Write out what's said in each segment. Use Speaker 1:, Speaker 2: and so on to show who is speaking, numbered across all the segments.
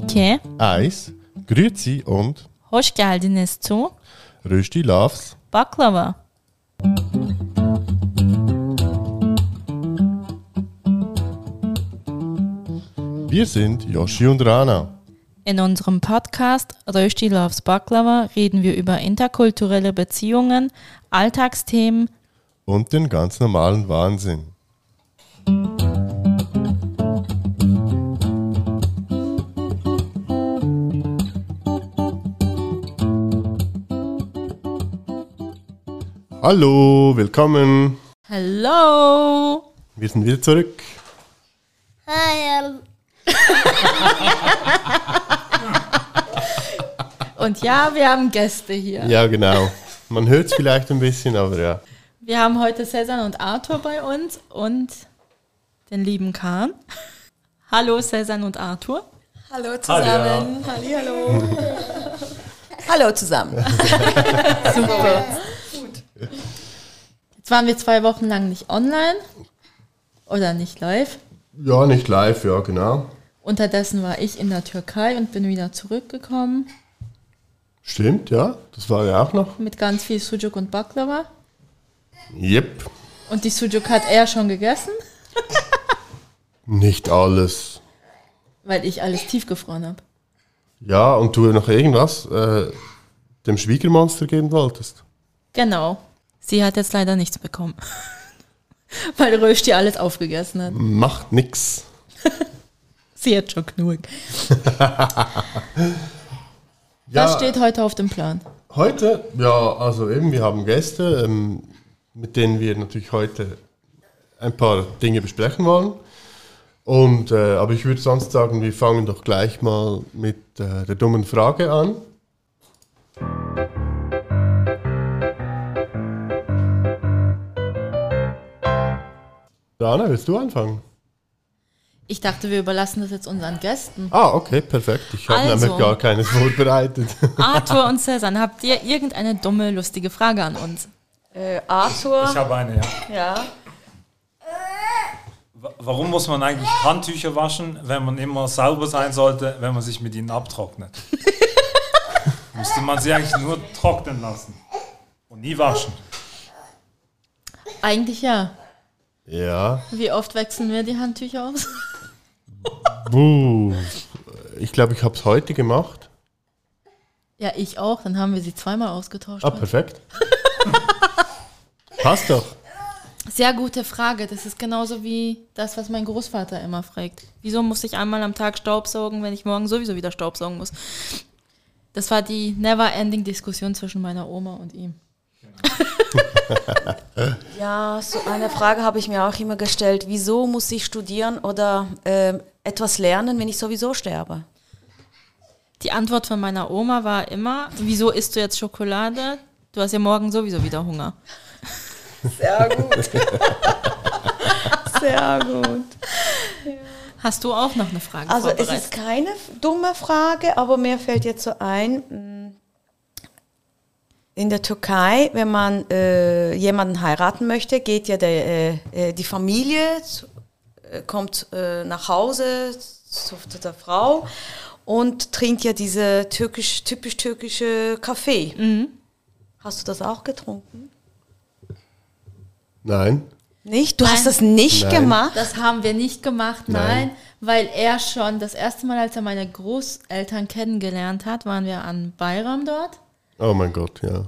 Speaker 1: 2,
Speaker 2: Eis, Grüezi und
Speaker 1: hoş geldiniz zu
Speaker 2: Rösti Loves.
Speaker 1: Baklava.
Speaker 2: Wir sind Yoshi und Rana.
Speaker 1: In unserem Podcast Rösti Loves Baklava reden wir über interkulturelle Beziehungen, Alltagsthemen,
Speaker 2: Und den ganz normalen Wahnsinn. Hallo, willkommen.
Speaker 1: Hello!
Speaker 2: Wir sind wieder zurück.
Speaker 3: Hi,
Speaker 1: Und ja, wir haben Gäste hier.
Speaker 2: Ja, genau. Man hört es vielleicht ein bisschen, aber ja.
Speaker 1: Wir haben heute Cäsar und Arthur bei uns und den lieben Kahn. Hallo Cäsar und Arthur.
Speaker 4: Hallo zusammen. Halli, hallo. hallo zusammen.
Speaker 1: Super. Jetzt waren wir zwei Wochen lang nicht online oder nicht live.
Speaker 2: Ja, nicht live, ja, genau.
Speaker 1: Unterdessen war ich in der Türkei und bin wieder zurückgekommen
Speaker 2: Stimmt, ja. Das war ja auch noch.
Speaker 1: mit ganz viel Sujuk und Baklava.
Speaker 2: Yep.
Speaker 1: Und die Sujuk hat er schon gegessen,
Speaker 2: Nicht alles.
Speaker 1: weil ich alles tiefgefroren habe.
Speaker 2: Ja, und du noch irgendwas äh, dem Schwiegermonster geben wolltest.
Speaker 1: Genau. Sie hat jetzt leider nichts bekommen. weil Rösti alles aufgegessen hat.
Speaker 2: Macht nix.
Speaker 1: Sie hat schon genug.
Speaker 2: Ja,
Speaker 1: Was steht heute auf dem Plan?
Speaker 2: heute, ja, also eben, wir haben Gäste, ähm, mit denen wir natürlich heute ein paar Dinge besprechen wollen. Und, äh, aber ich würde sonst sagen, wir fangen doch gleich mal mit äh, der dummen Frage an. Dana, willst du anfangen?
Speaker 1: Ich dachte, wir überlassen das jetzt unseren Gästen.
Speaker 2: Ah, okay, perfekt. Ich habe
Speaker 1: Also.
Speaker 2: nämlich gar keines vorbereitet.
Speaker 1: Arthur und Cäsar, habt ihr irgendeine dumme, lustige Frage an uns?
Speaker 4: Äh, Arthur.
Speaker 5: Ich habe eine, ja.
Speaker 4: Ja.
Speaker 5: Wa- Warum muss man eigentlich Handtücher waschen, wenn man immer sauber sein sollte, wenn man sich mit ihnen abtrocknet? Müsste man sie eigentlich nur trocknen lassen und nie waschen.
Speaker 1: Eigentlich ja.
Speaker 2: Ja,
Speaker 1: Wie oft wechseln wir die Handtücher aus?
Speaker 2: buh. Ich glaube, ich habe es heute gemacht.
Speaker 1: Ja, ich auch. Dann haben wir sie zweimal ausgetauscht.
Speaker 2: Ah, perfekt. Passt doch.
Speaker 1: Sehr gute Frage. Das ist genauso wie das, was mein Großvater immer fragt. Wieso muss ich einmal am Tag Staubsaugen, wenn ich morgen sowieso wieder Staubsaugen muss? Das war die never-ending Diskussion zwischen meiner Oma und ihm.
Speaker 4: Ja, so eine Frage habe ich mir auch immer gestellt. Wieso muss ich studieren oder ähm, etwas lernen, wenn ich sowieso sterbe?
Speaker 1: Die Antwort von meiner Oma war immer, wieso isst du jetzt Schokolade? Du hast ja morgen sowieso wieder Hunger.
Speaker 4: Sehr gut. Sehr gut.
Speaker 1: Hast du auch noch eine Frage
Speaker 4: Also es ist keine dumme Frage, aber mir fällt jetzt so ein, mh, in der Türkei, wenn man äh, jemanden heiraten möchte, geht ja der, äh, äh, die Familie, zu, äh, kommt äh, nach Hause zu, der Frau und trinkt ja diese türkisch, typisch türkische Kaffee. Hast du das auch getrunken?
Speaker 2: Nein.
Speaker 4: Nicht? Du
Speaker 1: Nein.
Speaker 4: hast das nicht
Speaker 2: Nein.
Speaker 4: gemacht?
Speaker 1: Das haben wir nicht gemacht, nein,
Speaker 2: Nein.
Speaker 1: weil er schon das erste Mal, als er meine Großeltern kennengelernt hat, waren wir an Bayram dort.
Speaker 2: Oh mein Gott, ja.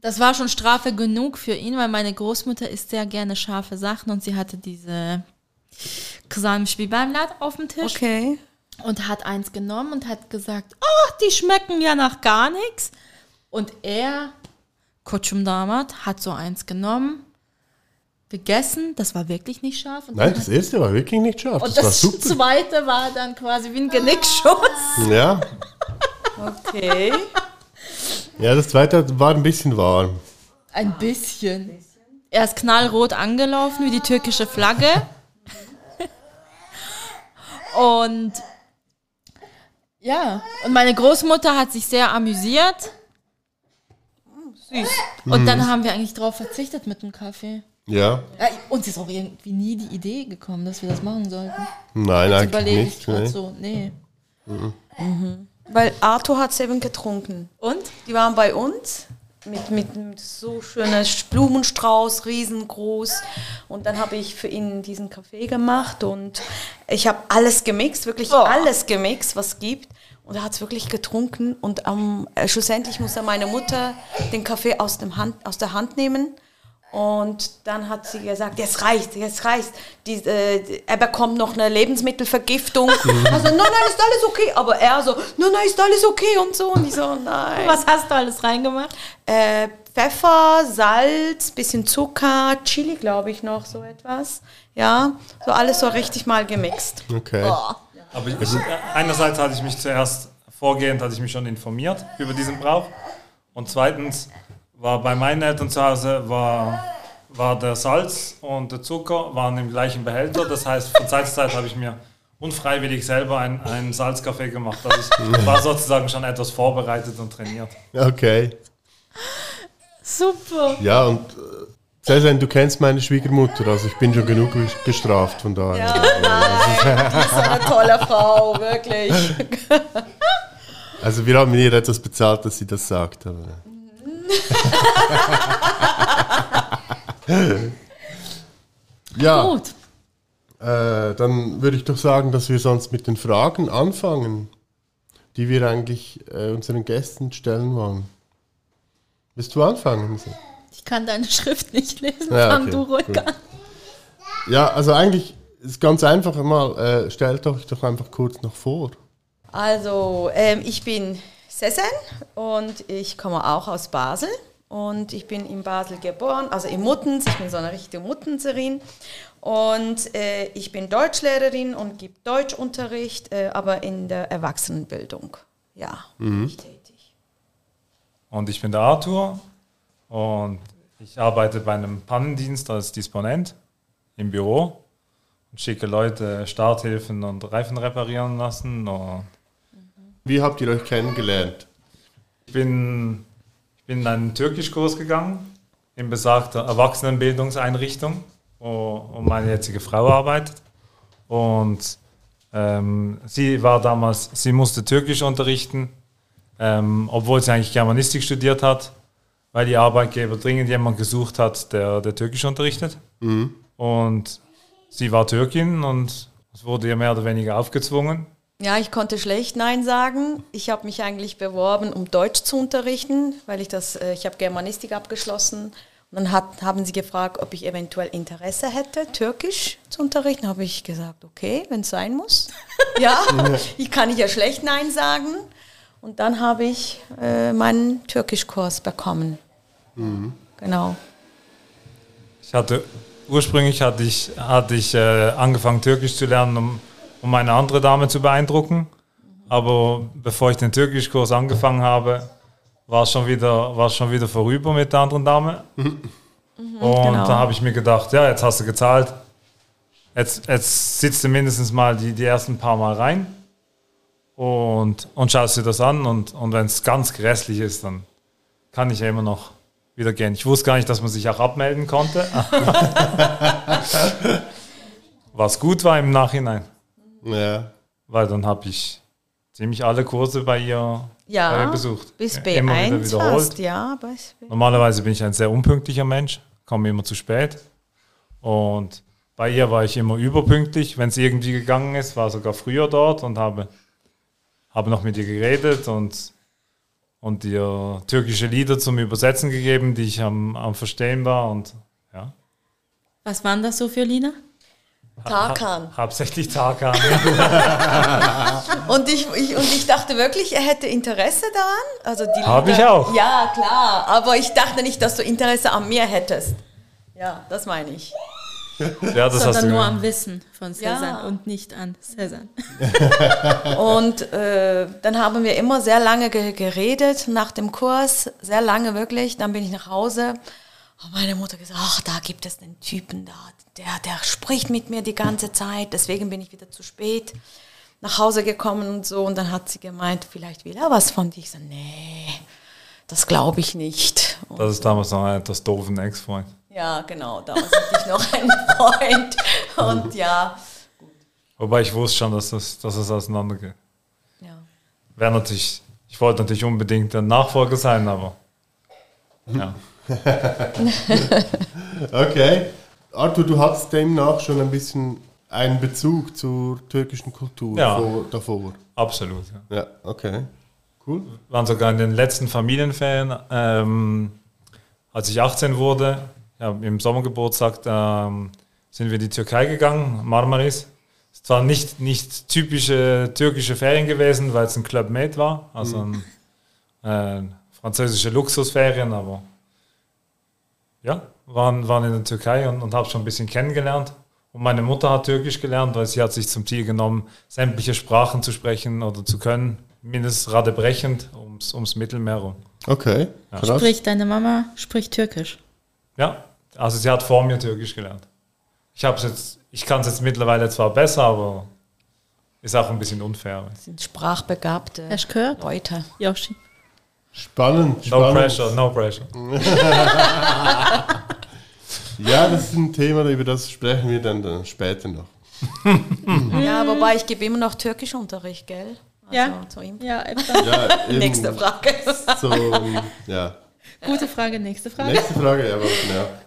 Speaker 1: Das war schon Strafe genug für ihn, weil meine Großmutter isst sehr gerne scharfe Sachen und sie hatte diese biberler auf dem Tisch
Speaker 4: Okay.
Speaker 1: und hat eins genommen und hat gesagt, ach, die schmecken ja nach gar nichts. Und er, Kutschum Damat, hat so eins genommen, gegessen, das war wirklich nicht scharf. Und
Speaker 2: Nein, das erste war wirklich nicht scharf.
Speaker 1: Und
Speaker 2: Das, war
Speaker 1: das
Speaker 2: super.
Speaker 1: zweite war dann quasi wie ein Genickschuss.
Speaker 2: Ja.
Speaker 4: Okay.
Speaker 2: Ja, das zweite war ein bisschen warm.
Speaker 1: Ein bisschen. Er ist knallrot angelaufen wie die türkische Flagge. Und ja, und meine Großmutter hat sich sehr amüsiert.
Speaker 4: Süß.
Speaker 1: Und dann haben wir eigentlich drauf verzichtet mit dem Kaffee.
Speaker 2: Ja.
Speaker 1: Ja, uns ist auch irgendwie nie die Idee gekommen, dass wir das machen sollten.
Speaker 2: Nein,
Speaker 1: Jetzt
Speaker 2: eigentlich
Speaker 1: überlege ich
Speaker 2: nicht.
Speaker 1: gerade
Speaker 2: Nee.
Speaker 1: so, nee.
Speaker 4: Mhm. Weil Arthur hat es eben getrunken.
Speaker 1: Und?
Speaker 4: Die waren bei uns mit, mit, mit so schöner Blumenstrauß, riesengroß. Und dann habe ich für ihn diesen Kaffee gemacht und ich habe alles gemixt, wirklich
Speaker 1: Oh.
Speaker 4: alles gemixt, was gibt. Und er hat es wirklich getrunken und ähm, äh, schlussendlich musste meine Mutter den Kaffee aus, dem Hand, aus der Hand nehmen. Und dann hat sie gesagt, jetzt reicht, jetzt reicht. Die, äh, er bekommt noch eine Lebensmittelvergiftung. Also, nein, nein, ist alles okay. Aber er so, nein, nein, ist alles okay und so. Und ich so, nein.
Speaker 1: Was hast du alles reingemacht?
Speaker 4: Äh, Pfeffer, Salz, bisschen Zucker, Chili, glaube ich, noch so etwas. Ja, so alles so richtig mal gemixt.
Speaker 2: Okay.
Speaker 5: Aber ich, einerseits hatte ich mich zuerst vorgehend, hatte ich mich schon informiert über diesen Brauch. Und zweitens war bei meinen Eltern zu Hause war, war der Salz und der Zucker waren im gleichen Behälter. Das heißt, von Zeit zu Zeit habe ich mir unfreiwillig selber einen, einen Salzkaffee gemacht. Also ich war sozusagen schon etwas vorbereitet und trainiert.
Speaker 2: Okay.
Speaker 1: Super.
Speaker 2: Ja, und äh, Cezanne, du kennst meine Schwiegermutter, also ich bin schon genug gestraft von daher.
Speaker 4: Die ist so eine tolle Frau, wirklich.
Speaker 2: Also wir haben ihr etwas bezahlt, dass sie das sagt. Aber ja,
Speaker 1: Gut.
Speaker 2: äh, dann würde ich doch sagen, dass wir sonst mit den Fragen anfangen, die wir eigentlich äh, unseren Gästen stellen wollen. Willst du anfangen?
Speaker 1: Ich kann deine Schrift nicht lesen.
Speaker 2: Ja,
Speaker 1: Fang
Speaker 2: okay,
Speaker 1: du ruhig
Speaker 2: gut.
Speaker 1: an.
Speaker 2: Ja, also eigentlich ist ganz einfach mal, äh, stellt euch doch einfach kurz noch vor.
Speaker 4: Also, ähm, ich bin Cezanne und ich komme auch aus Basel. Und ich bin in Basel geboren, also in Muttens. Ich bin so eine richtige Muttenserin. Und äh, ich bin Deutschlehrerin und gebe Deutschunterricht, äh, aber in der Erwachsenenbildung. Ja, bin ich tätig.
Speaker 5: Und ich bin der Arthur und ich arbeite bei einem Pannendienst als Disponent im Büro und schicke Leute Starthilfen und Reifen reparieren lassen. Und
Speaker 2: Wie habt ihr euch kennengelernt?
Speaker 5: ich bin, ich bin in einen Türkischkurs gegangen in besagter Erwachsenenbildungseinrichtung, wo, wo meine jetzige Frau arbeitet. Und ähm, sie war damals, sie musste Türkisch unterrichten, ähm, obwohl sie eigentlich Germanistik studiert hat, weil die Arbeitgeber dringend jemanden gesucht hat, der, der Türkisch unterrichtet. Und sie war Türkin und es wurde ihr mehr oder weniger aufgezwungen.
Speaker 4: Ja, ich konnte schlecht Nein sagen. Ich habe mich eigentlich beworben, um Deutsch zu unterrichten, weil ich das, äh, ich habe Germanistik abgeschlossen. Und dann hat, haben sie gefragt, ob ich eventuell Interesse hätte, Türkisch zu unterrichten. Habe ich gesagt, okay, wenn es sein muss. ja, ich kann ja schlecht Nein sagen. Und dann habe ich äh, meinen Türkischkurs bekommen. Genau.
Speaker 5: Ich hatte ursprünglich hatte ich, hatte ich äh, angefangen Türkisch zu lernen, um, um eine andere Dame zu beeindrucken. Aber bevor ich den Türkischkurs angefangen habe, war es schon wieder, war es schon wieder vorüber mit der anderen Dame. Und
Speaker 4: genau.
Speaker 5: da habe ich mir gedacht, ja, jetzt hast du gezahlt. Jetzt, jetzt sitzt du mindestens mal die, die ersten paar Mal rein und, und schaust dir das an. Und, und wenn es ganz grässlich ist, dann kann ich ja immer noch wieder gehen. Ich wusste gar nicht, dass man sich auch abmelden konnte. Was gut war im Nachhinein,
Speaker 2: Ja.
Speaker 5: weil dann habe ich ziemlich alle Kurse bei ihr, bei
Speaker 4: Ja,
Speaker 5: ihr besucht.
Speaker 4: bis
Speaker 5: Immer wieder
Speaker 4: B1
Speaker 5: wiederholt.
Speaker 4: hast, ja.
Speaker 5: Normalerweise bin ich ein sehr unpünktlicher Mensch, komme immer zu spät. Und bei ihr war ich immer überpünktlich. Wenn es irgendwie gegangen ist, war sogar früher dort und habe, habe noch mit ihr geredet und, und ihr türkische Lieder zum Übersetzen gegeben, die ich am, am Verstehen war. Und ja.
Speaker 1: Was waren das so für Lieder?
Speaker 4: Tarkan.
Speaker 5: Ha hauptsächlich Tarkan.
Speaker 4: Und ich, ich, und ich dachte wirklich, er hätte Interesse daran. Also die
Speaker 5: Hab
Speaker 4: Lieder-
Speaker 5: ich auch.
Speaker 4: Ja, klar. Aber ich dachte nicht, dass du Interesse an mir hättest. Ja, das meine ich.
Speaker 5: ja, das hast
Speaker 1: Sondern
Speaker 5: du
Speaker 1: nur am Wissen von Cezanne
Speaker 4: Ja.
Speaker 1: und nicht an Cezanne.
Speaker 4: Und äh, dann haben wir immer sehr lange ge geredet nach dem Kurs, sehr lange wirklich. Dann bin ich nach Hause. Und meine Mutter gesagt, ach, da gibt es einen Typen da, der, der spricht mit mir die ganze Zeit. Deswegen bin ich wieder zu spät nach Hause gekommen und so. Und dann hat sie gemeint, vielleicht will er was von dir. Ich so, nee, das glaube ich nicht. Und
Speaker 5: Das ist damals noch ein etwas doofen Ex-Freund.
Speaker 4: ja, genau, damals hatte ich noch einen Freund. Und ja,
Speaker 5: Wobei ich wusste schon, dass das, dass es auseinandergeht. wäre natürlich, ich wollte natürlich unbedingt der Nachfolger sein, aber ja.
Speaker 2: Okay. Arthur, du hattest demnach schon ein bisschen einen Bezug zur türkischen Kultur
Speaker 5: Ja.
Speaker 2: vor, davor.
Speaker 5: Absolut. Ja.
Speaker 2: Ja, okay. Cool.
Speaker 5: Wir waren sogar in den letzten Familienferien, ähm, als ich 18 wurde, ja, im Sommergeburtstag, ähm, sind wir in die Türkei gegangen, Marmaris. Es war nicht, nicht typische türkische Ferien gewesen, weil es ein Club Med war, also ein, äh, französische Luxusferien, aber ja, waren, waren in der Türkei und, und habe schon ein bisschen kennengelernt. Und meine Mutter hat Türkisch gelernt, weil sie hat sich zum Ziel genommen, sämtliche Sprachen zu sprechen oder zu können, mindestens radebrechend ums, ums Mittelmeer rum.
Speaker 2: Okay. Krass.
Speaker 1: Sprich, deine Mama spricht Türkisch.
Speaker 5: Ja, also sie hat vor mir Türkisch gelernt. Ich habe jetzt, ich kann es jetzt mittlerweile zwar besser, aber ist auch ein bisschen unfair.
Speaker 4: sind sprachbegabte? Leute.
Speaker 1: Yoshi.
Speaker 2: Spannend,
Speaker 5: No
Speaker 2: spannend.
Speaker 5: pressure, no pressure.
Speaker 2: Ja, das ist ein Thema, über das sprechen wir dann, dann später noch.
Speaker 4: Ja, wobei ich gebe immer noch Türkischunterricht, gell? Also
Speaker 1: Ja.
Speaker 4: Zu ihm.
Speaker 1: Ja, eben.
Speaker 2: Ja, eben
Speaker 4: Nächste Frage.
Speaker 2: So, ähm, ja.
Speaker 1: Gute Frage, nächste Frage.
Speaker 2: Nächste Frage, ja, warte,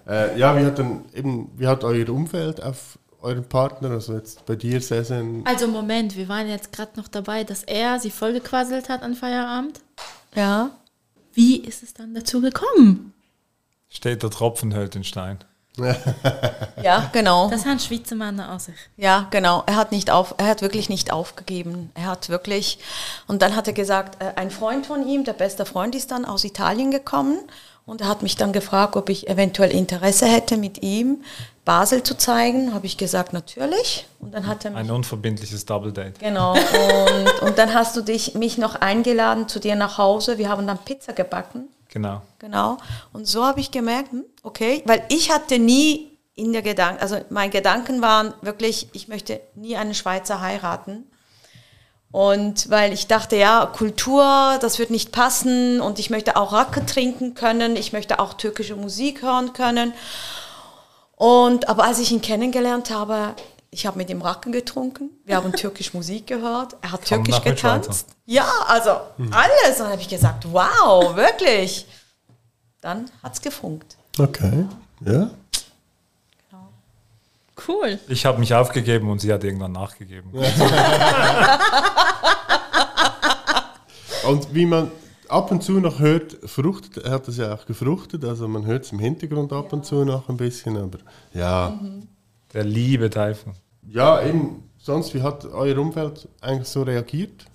Speaker 2: ja. Äh, ja, wie hat dann eben, wie hat euer Umfeld auf euren Partner, also jetzt bei dir, Sesen,
Speaker 1: Also Moment, wir waren jetzt gerade noch dabei, dass er sie vollgequasselt hat an Feierabend.
Speaker 4: Ja.
Speaker 1: Wie ist es dann dazu gekommen?
Speaker 5: Steht der Tropfen hält den Stein.
Speaker 4: Ja, genau.
Speaker 1: Das haben Schweizer Männer aus sich.
Speaker 4: Ja, genau. Er hat nicht auf, er hat wirklich nicht aufgegeben. Er hat wirklich, und dann hat er gesagt, äh, ein Freund von ihm, der beste Freund, ist dann aus Italien gekommen und er hat mich dann gefragt, ob ich eventuell Interesse hätte, mit ihm Basel zu zeigen. Habe ich gesagt, natürlich. Und dann hat er mich
Speaker 5: Ein unverbindliches Double Date.
Speaker 4: Genau. Und, und dann hast du dich, mich noch eingeladen zu dir nach Hause. Wir haben dann Pizza gebacken.
Speaker 5: Genau.
Speaker 4: Genau. Und so habe ich gemerkt, hm, okay, weil ich hatte nie in der Gedanken, also meine Gedanken waren wirklich, ich möchte nie einen Schweizer heiraten. Und weil ich dachte, ja, Kultur, das wird nicht passen und ich möchte auch Racke trinken können, ich möchte auch türkische Musik hören können. Und aber als ich ihn kennengelernt habe, ich habe mit ihm Racken getrunken, wir haben türkisch Musik gehört, er hat
Speaker 5: Komm
Speaker 4: türkisch getanzt. Ja, also alles. Und dann habe ich gesagt, wow, wirklich. Dann hat es gefunkt.
Speaker 2: Okay, ja.
Speaker 1: Cool.
Speaker 5: Ich habe mich aufgegeben und sie hat irgendwann nachgegeben.
Speaker 2: Und wie man ab und zu noch hört, fruchtet, er hat das ja auch gefruchtet, also man hört es im Hintergrund ab und zu noch ein bisschen, aber ja.
Speaker 5: Der liebe Teufel.
Speaker 2: Ja, eben, sonst, wie hat euer Umfeld eigentlich so reagiert?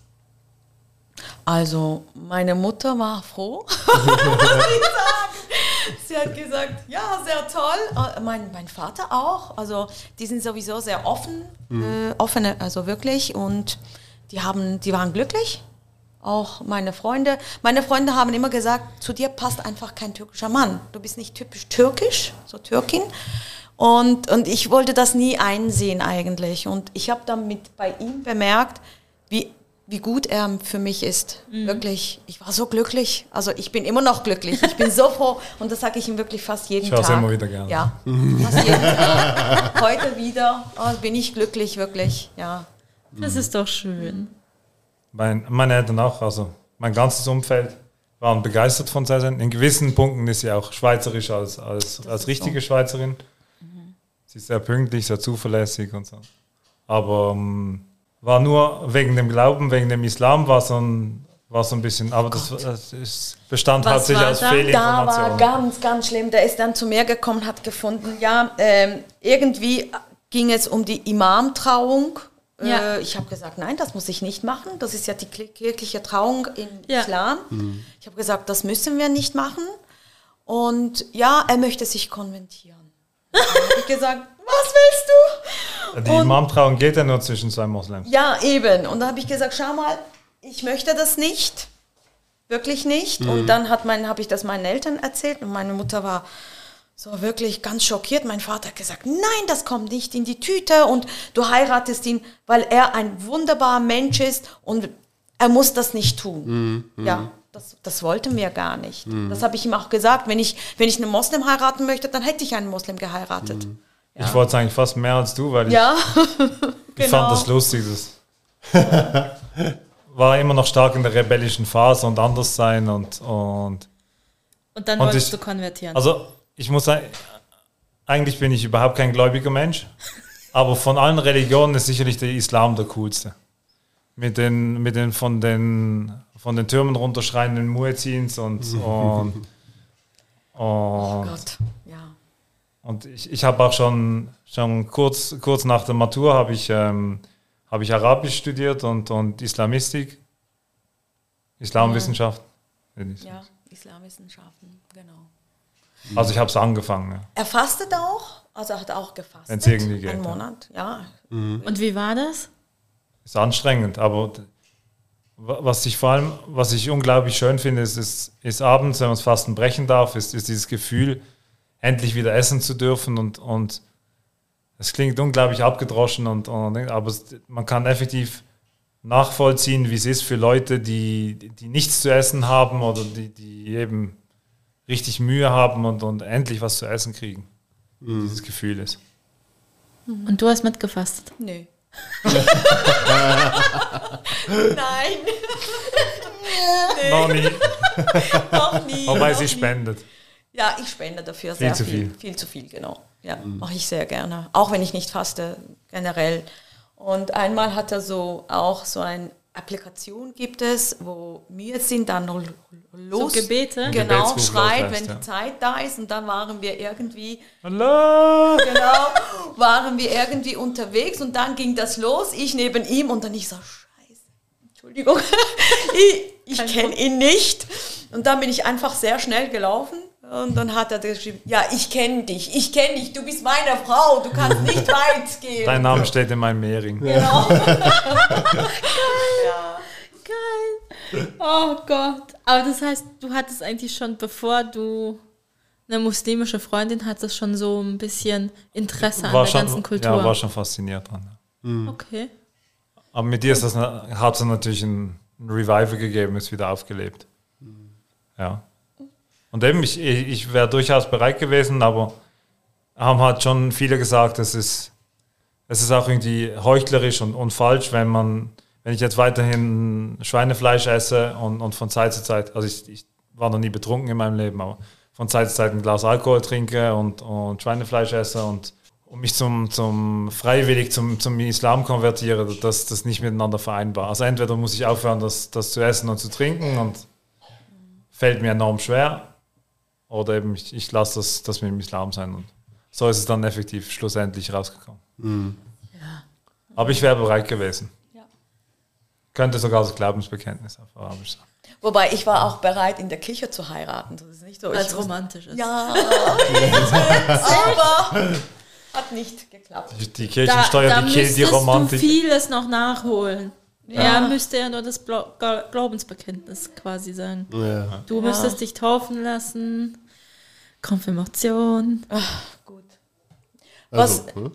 Speaker 4: Also, meine Mutter war froh. Sie hat gesagt, ja, sehr toll. Äh, Mein, mein Vater auch. Also, die sind sowieso sehr offen, äh, offene, also wirklich. Und die, haben, die waren glücklich. Auch meine Freunde. Meine Freunde haben immer gesagt, zu dir passt einfach kein türkischer Mann. Du bist nicht typisch türkisch, so Türkin. Und, und ich wollte das nie einsehen eigentlich. Und ich habe dann mit bei ihm bemerkt, wie, wie gut er für mich ist. Wirklich. Ich war so glücklich. Also ich bin immer noch glücklich. Ich bin so froh. Und das sage ich ihm wirklich fast jeden
Speaker 5: Ich
Speaker 4: Tag.
Speaker 5: immer wieder gerne.
Speaker 4: Ja, fast jeden Tag. Heute wieder oh, bin ich glücklich, wirklich. Ja.
Speaker 1: Das ist doch schön.
Speaker 5: Mein, meine Eltern auch, also mein ganzes Umfeld waren begeistert von Sesen. In gewissen Punkten ist sie auch schweizerisch als, als, als richtige Schweizerin. Sie ist sehr pünktlich, sehr zuverlässig und so. Aber ähm, war nur wegen dem Glauben, wegen dem Islam war so ein, war so ein bisschen, aber das, das ist, bestand
Speaker 1: Was
Speaker 5: hauptsächlich aus
Speaker 1: da?
Speaker 4: Da war
Speaker 5: Fehlinformationen.
Speaker 4: ganz, ganz schlimm. Der ist dann zu mir gekommen, hat gefunden, ja, ähm, irgendwie ging es um die Imam-Trauung.
Speaker 1: Ja.
Speaker 4: Äh, ich habe gesagt, nein, das muss ich nicht machen. Das ist ja die kirchliche Trauung im
Speaker 1: Ja.
Speaker 4: Islam. Ich habe gesagt, das müssen wir nicht machen. Und ja, er möchte sich konventieren. Dann habe ich gesagt, was willst du?
Speaker 5: Die Imam-Trauung geht ja nur zwischen zwei Moslems.
Speaker 4: Ja, eben. Und da habe ich gesagt, schau mal, ich möchte das nicht. Wirklich nicht. Und dann hat mein, habe ich das meinen Eltern erzählt und meine Mutter war so wirklich ganz schockiert. Mein Vater hat gesagt, nein, das kommt nicht in die Tüte und du heiratest ihn, weil er ein wunderbarer Mensch ist und er muss das nicht tun. Ja, das, das wollten wir gar nicht. Das habe ich ihm auch gesagt. Wenn ich, wenn ich einen Moslem heiraten möchte, dann hätte ich einen Moslem geheiratet.
Speaker 5: Ich wollte es eigentlich fast mehr als du, weil
Speaker 4: Ja,
Speaker 5: ich, ich
Speaker 4: genau.
Speaker 5: fand das lustig. Das war immer noch stark in der rebellischen Phase und anders sein und, und
Speaker 1: Und dann
Speaker 5: Und
Speaker 1: wolltest
Speaker 5: ich-
Speaker 1: du konvertieren.
Speaker 5: also ich muss sagen, eigentlich bin ich überhaupt kein gläubiger Mensch, aber von allen Religionen ist sicherlich der Islam der coolste. Mit den, mit den von den von den Türmen runterschreienden Muezzins und, und, und
Speaker 4: Gott, ja.
Speaker 5: Und ich, ich habe auch schon, schon kurz, kurz nach der Matur habe ich, ähm, habe ich Arabisch studiert und, und Islamistik, Islamwissenschaft.
Speaker 4: Ja, Islamwissenschaften, genau.
Speaker 5: Also ich habe es angefangen. Ja.
Speaker 4: Er fastet auch, also er hat auch gefastet.
Speaker 5: Wenn's irgendwie geht,
Speaker 4: Einen
Speaker 5: ja.
Speaker 4: Monat, ja.
Speaker 1: Und wie war das?
Speaker 5: Ist anstrengend, aber was ich vor allem, was ich unglaublich schön finde, ist, ist, ist abends, wenn man das Fasten brechen darf, ist, ist dieses Gefühl, endlich wieder essen zu dürfen und, und es klingt unglaublich abgedroschen, und, und, aber es, man kann effektiv nachvollziehen, wie es ist für Leute, die, die nichts zu essen haben oder die, die eben richtig Mühe haben und, und endlich was zu essen kriegen. Dieses Gefühl ist.
Speaker 1: Und du hast mitgefastet.
Speaker 4: Nö. Nein,
Speaker 5: Noch nie,
Speaker 4: noch nie.
Speaker 5: wobei
Speaker 4: noch
Speaker 5: sie
Speaker 4: nie.
Speaker 5: spendet.
Speaker 4: Ja, ich spende dafür
Speaker 5: Viel
Speaker 4: sehr
Speaker 5: zu
Speaker 4: viel.
Speaker 5: viel.
Speaker 4: Viel zu viel, genau. Ja, mache ich sehr gerne. Auch wenn ich nicht faste, generell. Und einmal hat er so auch so eine Applikation gibt es, wo wir sind dann lo- los.
Speaker 1: So Gebete?
Speaker 4: Genau, schreit, wenn
Speaker 5: ja.
Speaker 4: die Zeit da ist. Und dann waren wir irgendwie
Speaker 5: Allah!
Speaker 4: genau, waren wir irgendwie unterwegs und dann ging das los, ich neben ihm und dann ich so, scheiße, Entschuldigung, ich, ich kenne ihn nicht. Und dann bin ich einfach sehr schnell gelaufen und dann hat er geschrieben, ja, ich kenne dich, ich kenne dich, du bist meine Frau, du kannst nicht weit gehen.
Speaker 5: Dein Name steht in meinem Mehring.
Speaker 4: Genau.
Speaker 1: Geil. Oh Gott. Aber das heißt, du hattest eigentlich schon, bevor du eine muslimische Freundin hattest, schon so ein bisschen Interesse an
Speaker 5: War
Speaker 1: der
Speaker 5: schon,
Speaker 1: ganzen Kultur.
Speaker 5: ja, war schon fasziniert dran. ja.
Speaker 1: okay.
Speaker 5: Aber mit dir ist das, hat es natürlich ein, ein Revival gegeben, ist wieder aufgelebt. Ja. Und eben, ich, ich wäre durchaus bereit gewesen, aber haben halt schon viele gesagt, es ist, es ist auch irgendwie heuchlerisch und, und falsch, wenn man, wenn ich jetzt weiterhin Schweinefleisch esse und, und von Zeit zu Zeit, also ich, ich war noch nie betrunken in meinem Leben, aber von Zeit zu Zeit ein Glas Alkohol trinke und, und Schweinefleisch esse und, und mich zum, zum freiwillig zum, zum Islam konvertiere, das das nicht miteinander vereinbar. Also entweder muss ich aufhören, das, das zu essen und zu trinken und fällt mir enorm schwer, oder eben ich, ich lasse das, das mit dem Islam sein. Und so ist es dann effektiv schlussendlich rausgekommen. Aber ich wäre bereit gewesen.
Speaker 4: Ja.
Speaker 5: Könnte sogar das Glaubensbekenntnis auf Arabisch sein.
Speaker 4: Wobei ich war auch bereit, in der Kirche zu heiraten. Das ist nicht so.
Speaker 1: Als romantisch ist.
Speaker 4: Ja, aber hat nicht geklappt.
Speaker 5: Die- Kirchensteuer,
Speaker 1: da
Speaker 5: die killt die Romantik.
Speaker 1: du vieles noch nachholen. Er müsste ja nur das Glaubensbekenntnis quasi sagen.
Speaker 2: Ja.
Speaker 1: Du müsstest dich taufen lassen. Konfirmation.
Speaker 4: Gut.
Speaker 2: Also,
Speaker 4: Was-
Speaker 2: hm?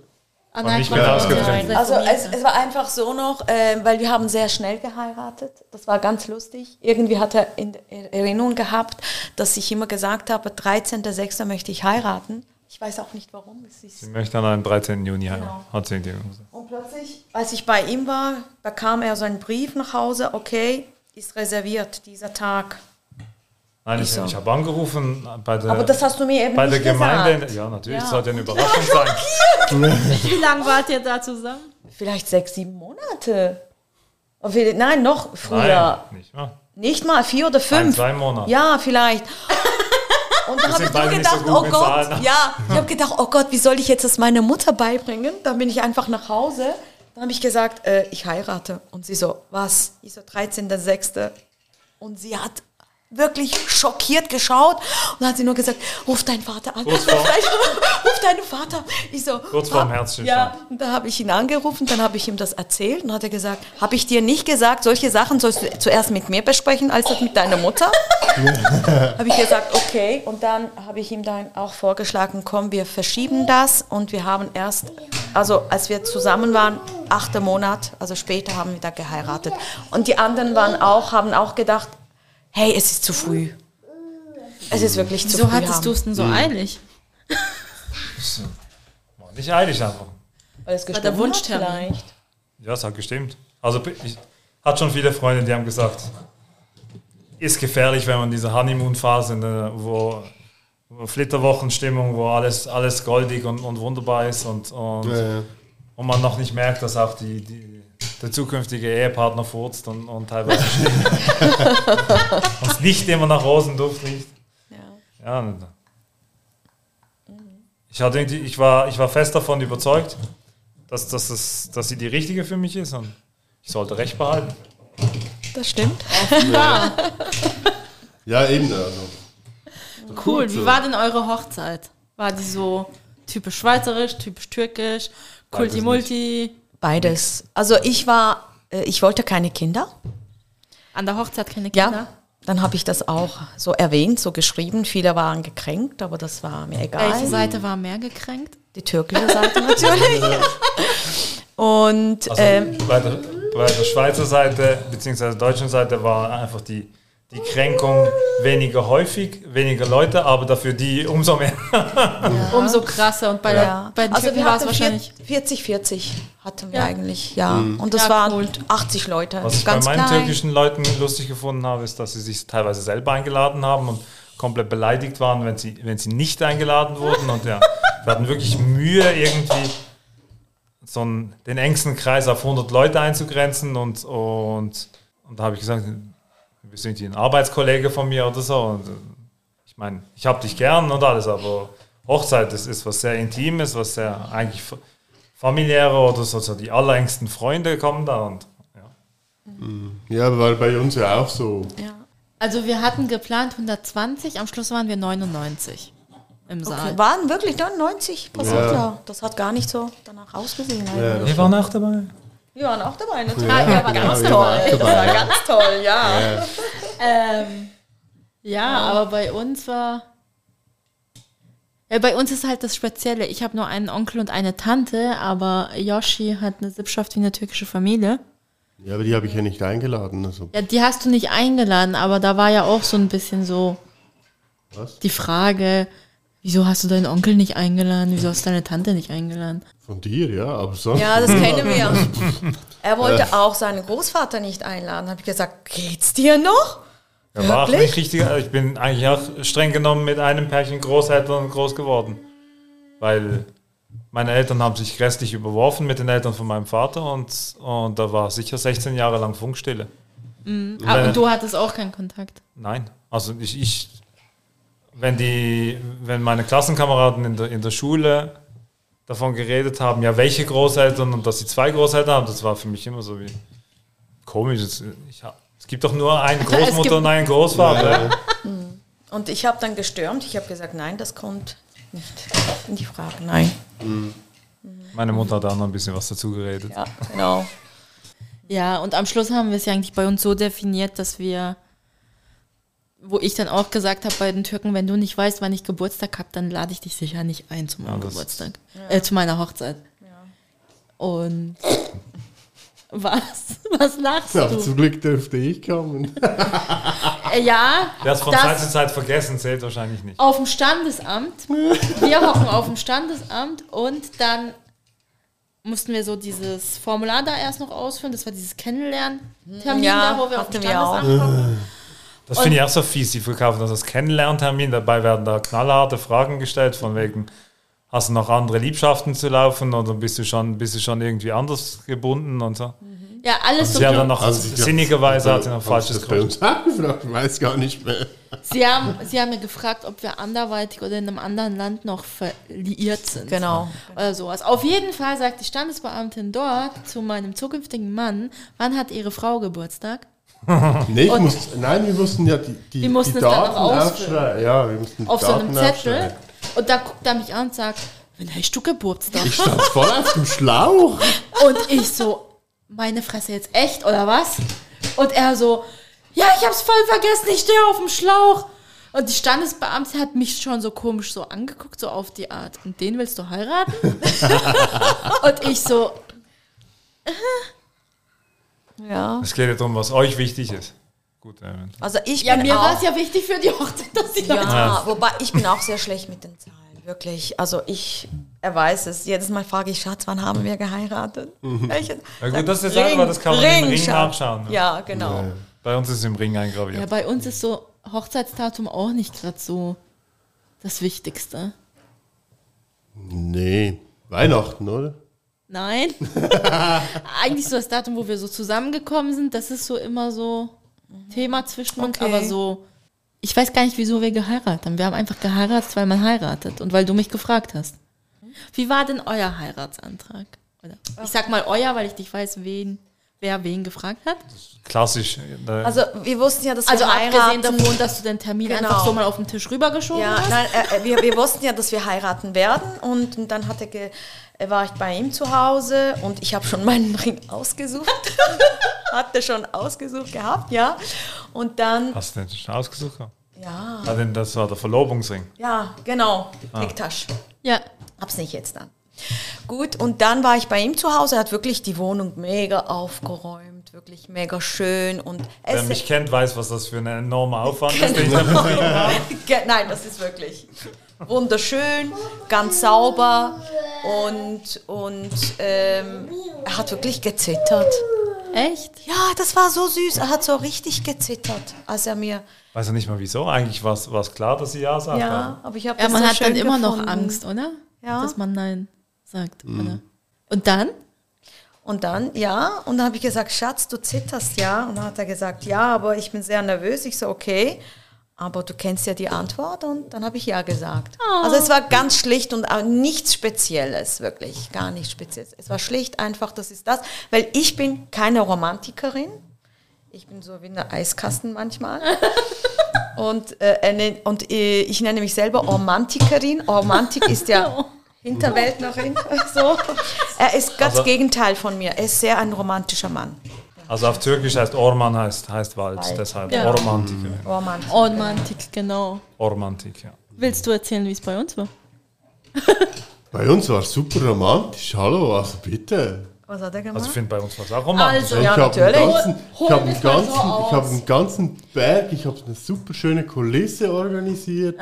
Speaker 1: Ah,
Speaker 5: nicht mehr rausgekriegt.
Speaker 4: Also es, es war einfach so noch, äh, weil wir haben sehr schnell geheiratet. Das war ganz lustig. Irgendwie hat er in Erinnerung gehabt, dass ich immer gesagt habe, 13.06. möchte ich heiraten. Ich weiß auch nicht warum. Es ist
Speaker 5: Sie möchte dann am 13. Juni heiraten.
Speaker 4: Genau.
Speaker 5: Hat sie.
Speaker 4: Und plötzlich, als ich bei ihm war, bekam er so einen Brief nach Hause, okay, ist reserviert, dieser Tag.
Speaker 5: Nein, ich,
Speaker 4: Wieso?
Speaker 5: ich habe angerufen bei der,
Speaker 4: Aber das hast du mir eben
Speaker 5: bei der Gemeinde.
Speaker 4: gesagt.
Speaker 5: Ja, natürlich,
Speaker 4: Ja.
Speaker 5: das sollte eine Überraschung sein.
Speaker 1: Wie lange wart ihr da zusammen?
Speaker 4: Vielleicht sechs, sieben Monate. Nein, noch früher.
Speaker 5: Nein, nicht mal.
Speaker 4: Nicht mal vier oder
Speaker 5: Ein,
Speaker 4: fünf.
Speaker 5: zwei Monate.
Speaker 4: Ja, vielleicht. Und dann habe ich nur
Speaker 5: so
Speaker 4: gedacht,
Speaker 5: gut
Speaker 4: oh Gott,
Speaker 5: Zahlen.
Speaker 4: ja, ich habe gedacht, oh Gott, wie soll ich jetzt das meiner Mutter beibringen? Dann bin ich einfach nach Hause. Dann habe ich gesagt, äh, ich heirate. Und sie so, was? Ich so, 13.06. Und sie hat wirklich schockiert geschaut und dann hat sie nur gesagt, ruf deinen Vater an.
Speaker 5: Kurz vor-
Speaker 4: ruf deinen Vater. Ich so,
Speaker 5: Kurz vorm Herzstillstand.
Speaker 4: Ja, und da habe ich ihn angerufen, dann habe ich ihm das erzählt und hat er gesagt, habe ich dir nicht gesagt, solche Sachen sollst du zuerst mit mir besprechen, als das mit deiner Mutter? habe ich gesagt, okay. Und dann habe ich ihm dann auch vorgeschlagen, komm, wir verschieben das und wir haben erst, also als wir zusammen waren, achter Monat, also später haben wir da geheiratet. Und die anderen waren auch, haben auch gedacht, hey, es ist zu früh. Es ist wirklich zu
Speaker 1: Wieso
Speaker 4: früh.
Speaker 1: hattest
Speaker 4: haben.
Speaker 1: du es denn so eilig?
Speaker 5: War nicht eilig einfach.
Speaker 4: Weil es
Speaker 1: der
Speaker 4: gestimmt hat
Speaker 1: Wunschtermin.
Speaker 4: vielleicht.
Speaker 5: Ja, es hat gestimmt. Also ich, hat schon viele Freunde, die haben gesagt, ist gefährlich, wenn man in dieser Honeymoon-Phase, ne, wo, wo Flitterwochenstimmung, wo alles, alles goldig und, und wunderbar ist und, und,
Speaker 2: Ja, ja.
Speaker 5: und man noch nicht merkt, dass auch die, die, der zukünftige Ehepartner furzt und, und teilweise und es nicht immer nach Rosenduft riecht. Ja. und- ich, hatte irgendwie, ich, war, ich war fest davon überzeugt, dass, dass, es, dass sie die richtige für mich ist und ich sollte recht behalten.
Speaker 4: Das stimmt.
Speaker 2: Ja, eben. Also.
Speaker 1: Cool. Wie war denn eure Hochzeit? War die so typisch schweizerisch, typisch türkisch, Kulti-Multi?
Speaker 4: Beides. Also ich war, äh, ich wollte keine Kinder.
Speaker 1: An der Hochzeit keine
Speaker 4: Ja.
Speaker 1: Kinder?
Speaker 4: Dann habe ich das auch so erwähnt, so geschrieben. Viele waren gekränkt, aber das war mir egal.
Speaker 1: Welche Seite war mehr gekränkt?
Speaker 4: Die türkische Seite natürlich. Und
Speaker 5: Also
Speaker 4: ähm,
Speaker 5: bei, der, bei der Schweizer Seite bzw. deutschen Seite war einfach die, die Kränkung weniger häufig, weniger Leute, aber dafür die umso mehr.
Speaker 1: Umso krasser. Und bei, der,
Speaker 4: ja.
Speaker 1: bei den
Speaker 4: also
Speaker 1: war es
Speaker 4: hatten
Speaker 1: wahrscheinlich.
Speaker 4: 40, 40 hatten wir
Speaker 1: Ja.
Speaker 4: eigentlich, ja. Und das
Speaker 1: Ja,
Speaker 4: waren
Speaker 1: cool.
Speaker 4: 80 Leute.
Speaker 5: Was ich
Speaker 4: ganz
Speaker 5: bei meinen
Speaker 4: klein.
Speaker 5: türkischen Leuten lustig gefunden habe, ist, dass sie sich teilweise selber eingeladen haben und komplett beleidigt waren, wenn sie, wenn sie nicht eingeladen wurden. Und ja, wir hatten wirklich Mühe, irgendwie so einen, den engsten Kreis auf 100 Leute einzugrenzen. Und, und, und da habe ich gesagt, wir sind ein Arbeitskollege von mir oder so. Und äh, ich meine, ich habe dich gern und alles, aber Hochzeit, das ist was sehr Intimes, was sehr eigentlich fa- familiäre oder so, so die allerengsten Freunde kommen da und ja.
Speaker 2: Ja, war bei uns ja auch so.
Speaker 4: Ja.
Speaker 1: Also wir hatten geplant 120, am Schluss waren wir 99 im Saal.
Speaker 4: Okay. Waren wirklich 99 Prozent,
Speaker 2: Ja.
Speaker 4: ja. Das hat gar nicht so danach ausgesehen.
Speaker 2: Ja.
Speaker 5: Wir waren auch dabei.
Speaker 4: Wir waren auch dabei, natürlich.
Speaker 2: Genau,
Speaker 1: auch
Speaker 2: wir
Speaker 1: dabei.
Speaker 2: waren
Speaker 4: Das war ganz toll, ja.
Speaker 2: Ja.
Speaker 1: Ähm, ja, aber bei uns war. Ja, bei uns ist halt das Spezielle. Ich habe nur einen Onkel und eine Tante, aber Yoshi hat eine Sippschaft wie eine türkische Familie.
Speaker 2: ja, aber die habe ich ja nicht eingeladen. Also.
Speaker 1: Ja, die hast du nicht eingeladen, aber da war ja auch so ein bisschen so
Speaker 2: Was?
Speaker 1: die Frage, wieso hast du deinen Onkel nicht eingeladen? Wieso hast du deine Tante nicht eingeladen?
Speaker 2: Von dir, ja, aber sonst.
Speaker 4: Ja, das kennen wir. Er wollte auch seinen Großvater nicht einladen. Habe ich gesagt, geht's dir noch?
Speaker 5: Ja, war auch
Speaker 4: Wirklich?
Speaker 5: nicht richtig. also Ich bin eigentlich auch streng genommen mit einem Pärchen Großeltern groß geworden. Weil meine Eltern haben sich grässlich überworfen mit den Eltern von meinem Vater und, und da war sicher 16 Jahre lang Funkstille.
Speaker 1: Ah, und du hattest auch keinen Kontakt.
Speaker 5: Nein. Also ich, ich wenn die, wenn meine Klassenkameraden in der, in der Schule davon geredet haben, ja, welche Großeltern und dass sie zwei Großeltern haben, das war für mich immer so wie komisch. Es, ich, hab- es gibt doch nur eine Großmutter und einen Großvater.
Speaker 4: Und ich habe dann gestürmt. Ich habe gesagt, nein, das kommt nicht in die Frage. Nein.
Speaker 5: Meine Mutter hat auch noch ein bisschen was dazu geredet.
Speaker 4: Ja, genau.
Speaker 1: Ja, und am Schluss haben wir es ja eigentlich bei uns so definiert, dass wir, wo ich dann auch gesagt habe bei den Türken, wenn du nicht weißt, wann ich Geburtstag habe, dann lade ich dich sicher nicht ein zu meinem
Speaker 5: das-
Speaker 1: Geburtstag, äh, zu meiner Hochzeit. Und was? Was lachst
Speaker 2: Ja,
Speaker 1: du?
Speaker 2: zum Glück dürfte ich kommen.
Speaker 1: Äh, ja,
Speaker 5: Wer es von
Speaker 1: das-
Speaker 5: Zeit zu Zeit vergessen, zählt wahrscheinlich nicht.
Speaker 1: auf dem Standesamt. Wir hocken auf dem Standesamt und dann mussten wir so dieses Formular da erst noch ausfüllen. Das war dieses Kennenlernen-Termin,
Speaker 4: Ja,
Speaker 1: da, wo wir auf dem
Speaker 4: hatten wir auch.
Speaker 1: Standesamt hocken.
Speaker 5: Das finde ich auch so fies. Die verkaufen das als Kennenlerntermin. Dabei werden da knallharte Fragen gestellt, von wegen, hast du noch andere Liebschaften zu laufen oder bist du schon, bist du schon irgendwie anders gebunden und so.
Speaker 1: Ja, alles so.
Speaker 5: Sie haben dann noch,
Speaker 2: Also,
Speaker 5: sinnigerweise hat sie noch
Speaker 2: Haben Sie
Speaker 5: falsches Grund.
Speaker 2: Ich weiß gar nicht mehr.
Speaker 1: Sie haben, sie haben mir gefragt, ob wir anderweitig oder in einem anderen Land noch verliiert sind.
Speaker 4: Genau.
Speaker 1: Oder sowas. Auf jeden Fall sagt die Standesbeamtin dort zu meinem zukünftigen Mann, wann hat ihre Frau Geburtstag?
Speaker 2: Nee, ich muss, nein, wir mussten ja die, die,
Speaker 1: Wir mussten
Speaker 2: die Daten aufschreiben. Ja, wir mussten die
Speaker 1: Auf so einem
Speaker 2: Daten
Speaker 1: Zettel. Und da guckt er mich an und sagt, wann hast du Geburtstag?
Speaker 2: Ich stand voll auf dem Schlauch.
Speaker 1: Und ich so, meine Fresse jetzt echt oder was? Und er so, ja, ich hab's voll vergessen, ich stehe auf dem Schlauch. Und die Standesbeamte hat mich schon so komisch so angeguckt, so auf die Art. Und den willst du heiraten? und ich so,
Speaker 4: Ja.
Speaker 5: Es geht ja darum, was euch wichtig ist. Gut,
Speaker 4: Also ich
Speaker 1: ja,
Speaker 4: bin
Speaker 1: mir
Speaker 4: auch,
Speaker 1: war es ja wichtig für die Hochzeit, dass sie da
Speaker 4: ja, wobei ich bin auch sehr schlecht mit den Zahlen, wirklich, also ich, er weiß es. Jedes Mal frage ich, Schatz, wann haben wir geheiratet? Welches?
Speaker 5: Ja gut, das ist einfach, das kann man im Ring
Speaker 4: Schatz.
Speaker 5: nachschauen. ne?
Speaker 4: Ja, genau.
Speaker 5: Bei uns ist es im Ring eingraviert.
Speaker 1: Ja, bei uns ist so Hochzeitsdatum auch nicht gerade so das Wichtigste.
Speaker 2: Nee, Weihnachten, oder?
Speaker 1: Nein. Eigentlich so das Datum, wo wir so zusammengekommen sind, das ist so immer so Thema zwischen uns,
Speaker 4: Okay.
Speaker 1: aber so. Ich weiß gar nicht, wieso wir geheiratet haben. Wir haben einfach geheiratet, weil man heiratet und weil du mich gefragt hast. Wie war denn euer Heiratsantrag? Oder ich sag mal euer, weil ich nicht weiß, wen, wer wen gefragt hat.
Speaker 5: Klassisch. äh,
Speaker 4: Also wir wussten ja, dass
Speaker 1: Also
Speaker 4: wir
Speaker 1: abgesehen
Speaker 4: heiraten.
Speaker 1: davon, dass du den Termin
Speaker 4: Genau.
Speaker 1: einfach so mal auf den Tisch rübergeschoben
Speaker 4: Ja,
Speaker 1: hast.
Speaker 4: nein, äh, äh, wir, wir wussten ja, dass wir heiraten werden und, und dann hat er ge, äh, war ich bei ihm zu Hause und ich habe schon meinen Ring ausgesucht. Hatte schon ausgesucht gehabt, ja. Und dann,
Speaker 5: Hast du den schon ausgesucht?
Speaker 4: ja,
Speaker 5: Ah, denn das war der Verlobungsring.
Speaker 4: ja, genau, Picktasch.
Speaker 1: Ja.
Speaker 4: Hab's nicht jetzt dann. Gut, und dann war ich bei ihm zu Hause. Er hat wirklich die Wohnung mega aufgeräumt, wirklich mega schön. Und
Speaker 5: Wer mich kennt, weiß, was das für ein enormer Aufwand ist, den ich da betrieben habe.
Speaker 4: Ge- Nein, das ist wirklich wunderschön, ganz sauber und, und ähm, er hat wirklich gezittert.
Speaker 1: Echt?
Speaker 4: Ja, das war so süß. Er hat so richtig gezittert, als er mir.
Speaker 5: Weiß ja nicht mal wieso. Eigentlich war es klar, dass sie ja sagt.
Speaker 4: Ja, aber ich habe
Speaker 1: Ja,
Speaker 4: das
Speaker 1: man
Speaker 4: so
Speaker 1: hat dann immer noch
Speaker 4: gefunden.
Speaker 1: Angst, oder?
Speaker 4: Ja.
Speaker 1: Dass man Nein sagt. Oder? Und dann?
Speaker 4: Und dann, ja, und dann habe ich gesagt, Schatz, du zitterst ja. Und dann hat er gesagt, ja, aber ich bin sehr nervös. Ich so, okay, aber du kennst ja die Antwort. Und dann habe ich ja gesagt. Also es war ganz schlicht und auch nichts Spezielles, wirklich, gar nichts Spezielles. Es war schlicht einfach, das ist das, weil ich bin keine Romantikerin. Ich bin so wie eine Eiskasten manchmal. Und, äh, und äh, ich nenne mich selber Romantikerin. Romantik ist ja Hinterwäldlerin. So. Er ist ganz
Speaker 5: Also-
Speaker 4: Gegenteil von mir. Er ist sehr ein romantischer Mann.
Speaker 5: Also auf Türkisch heißt Orman heißt, heißt Wald,
Speaker 4: Wald.
Speaker 5: deshalb
Speaker 1: Ja.
Speaker 5: Ormantik.
Speaker 4: Romantik.
Speaker 1: Romantik, genau.
Speaker 5: Ormantik, ja.
Speaker 1: Willst du erzählen, wie es bei uns war?
Speaker 2: Bei uns war es super romantisch. Hallo, also bitte.
Speaker 4: Was hat er gemacht?
Speaker 5: Also ich finde, bei uns war es auch romantisch.
Speaker 1: Also,
Speaker 2: ich
Speaker 4: ja,
Speaker 2: habe einen
Speaker 4: natürlich.
Speaker 2: ganzen, ich hab
Speaker 1: mich
Speaker 2: einen ganzen, ich hab einen ganzen Berg, ich habe eine super schöne Kulisse organisiert.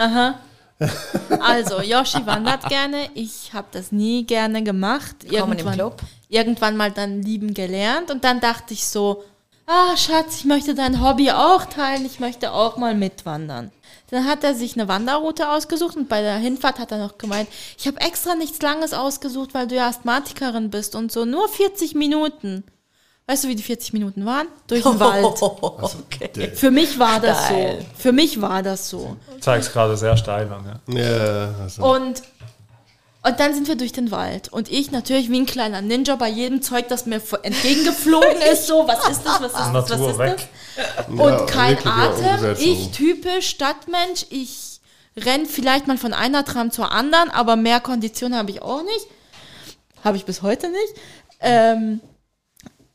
Speaker 1: Also, Yoshi wandert gerne. Ich habe das nie gerne gemacht.
Speaker 4: Willkommen im Club.
Speaker 1: irgendwann mal dann lieben gelernt. Und dann dachte ich so, ah, Schatz, ich möchte dein Hobby auch teilen. Ich möchte auch mal mitwandern. Dann hat er sich eine Wanderroute ausgesucht und bei der Hinfahrt hat er noch gemeint, ich habe extra nichts Langes ausgesucht, weil du ja Asthmatikerin bist und so. Nur 40 Minuten. Weißt du, wie die 40 Minuten waren? Durch den Wald.
Speaker 4: okay.
Speaker 1: Für mich war das
Speaker 4: Geil.
Speaker 1: so. Für mich war das so.
Speaker 5: Zeig's gerade sehr steil an, ja.
Speaker 2: Ja, also.
Speaker 1: Und, und dann sind wir durch den Wald. Und ich natürlich wie ein kleiner Ninja bei jedem Zeug, das mir entgegengeflogen ist. So, was ist das? Was ist das? Was ist
Speaker 5: weg.
Speaker 1: das?
Speaker 2: Ja,
Speaker 1: Und kein
Speaker 2: ja,
Speaker 1: Atem.
Speaker 2: ungefähr so.
Speaker 1: ich typisch Stadtmensch. Ich renn vielleicht mal von einer Tram zur anderen, aber mehr Kondition habe ich auch nicht. Habe ich bis heute nicht. Ähm,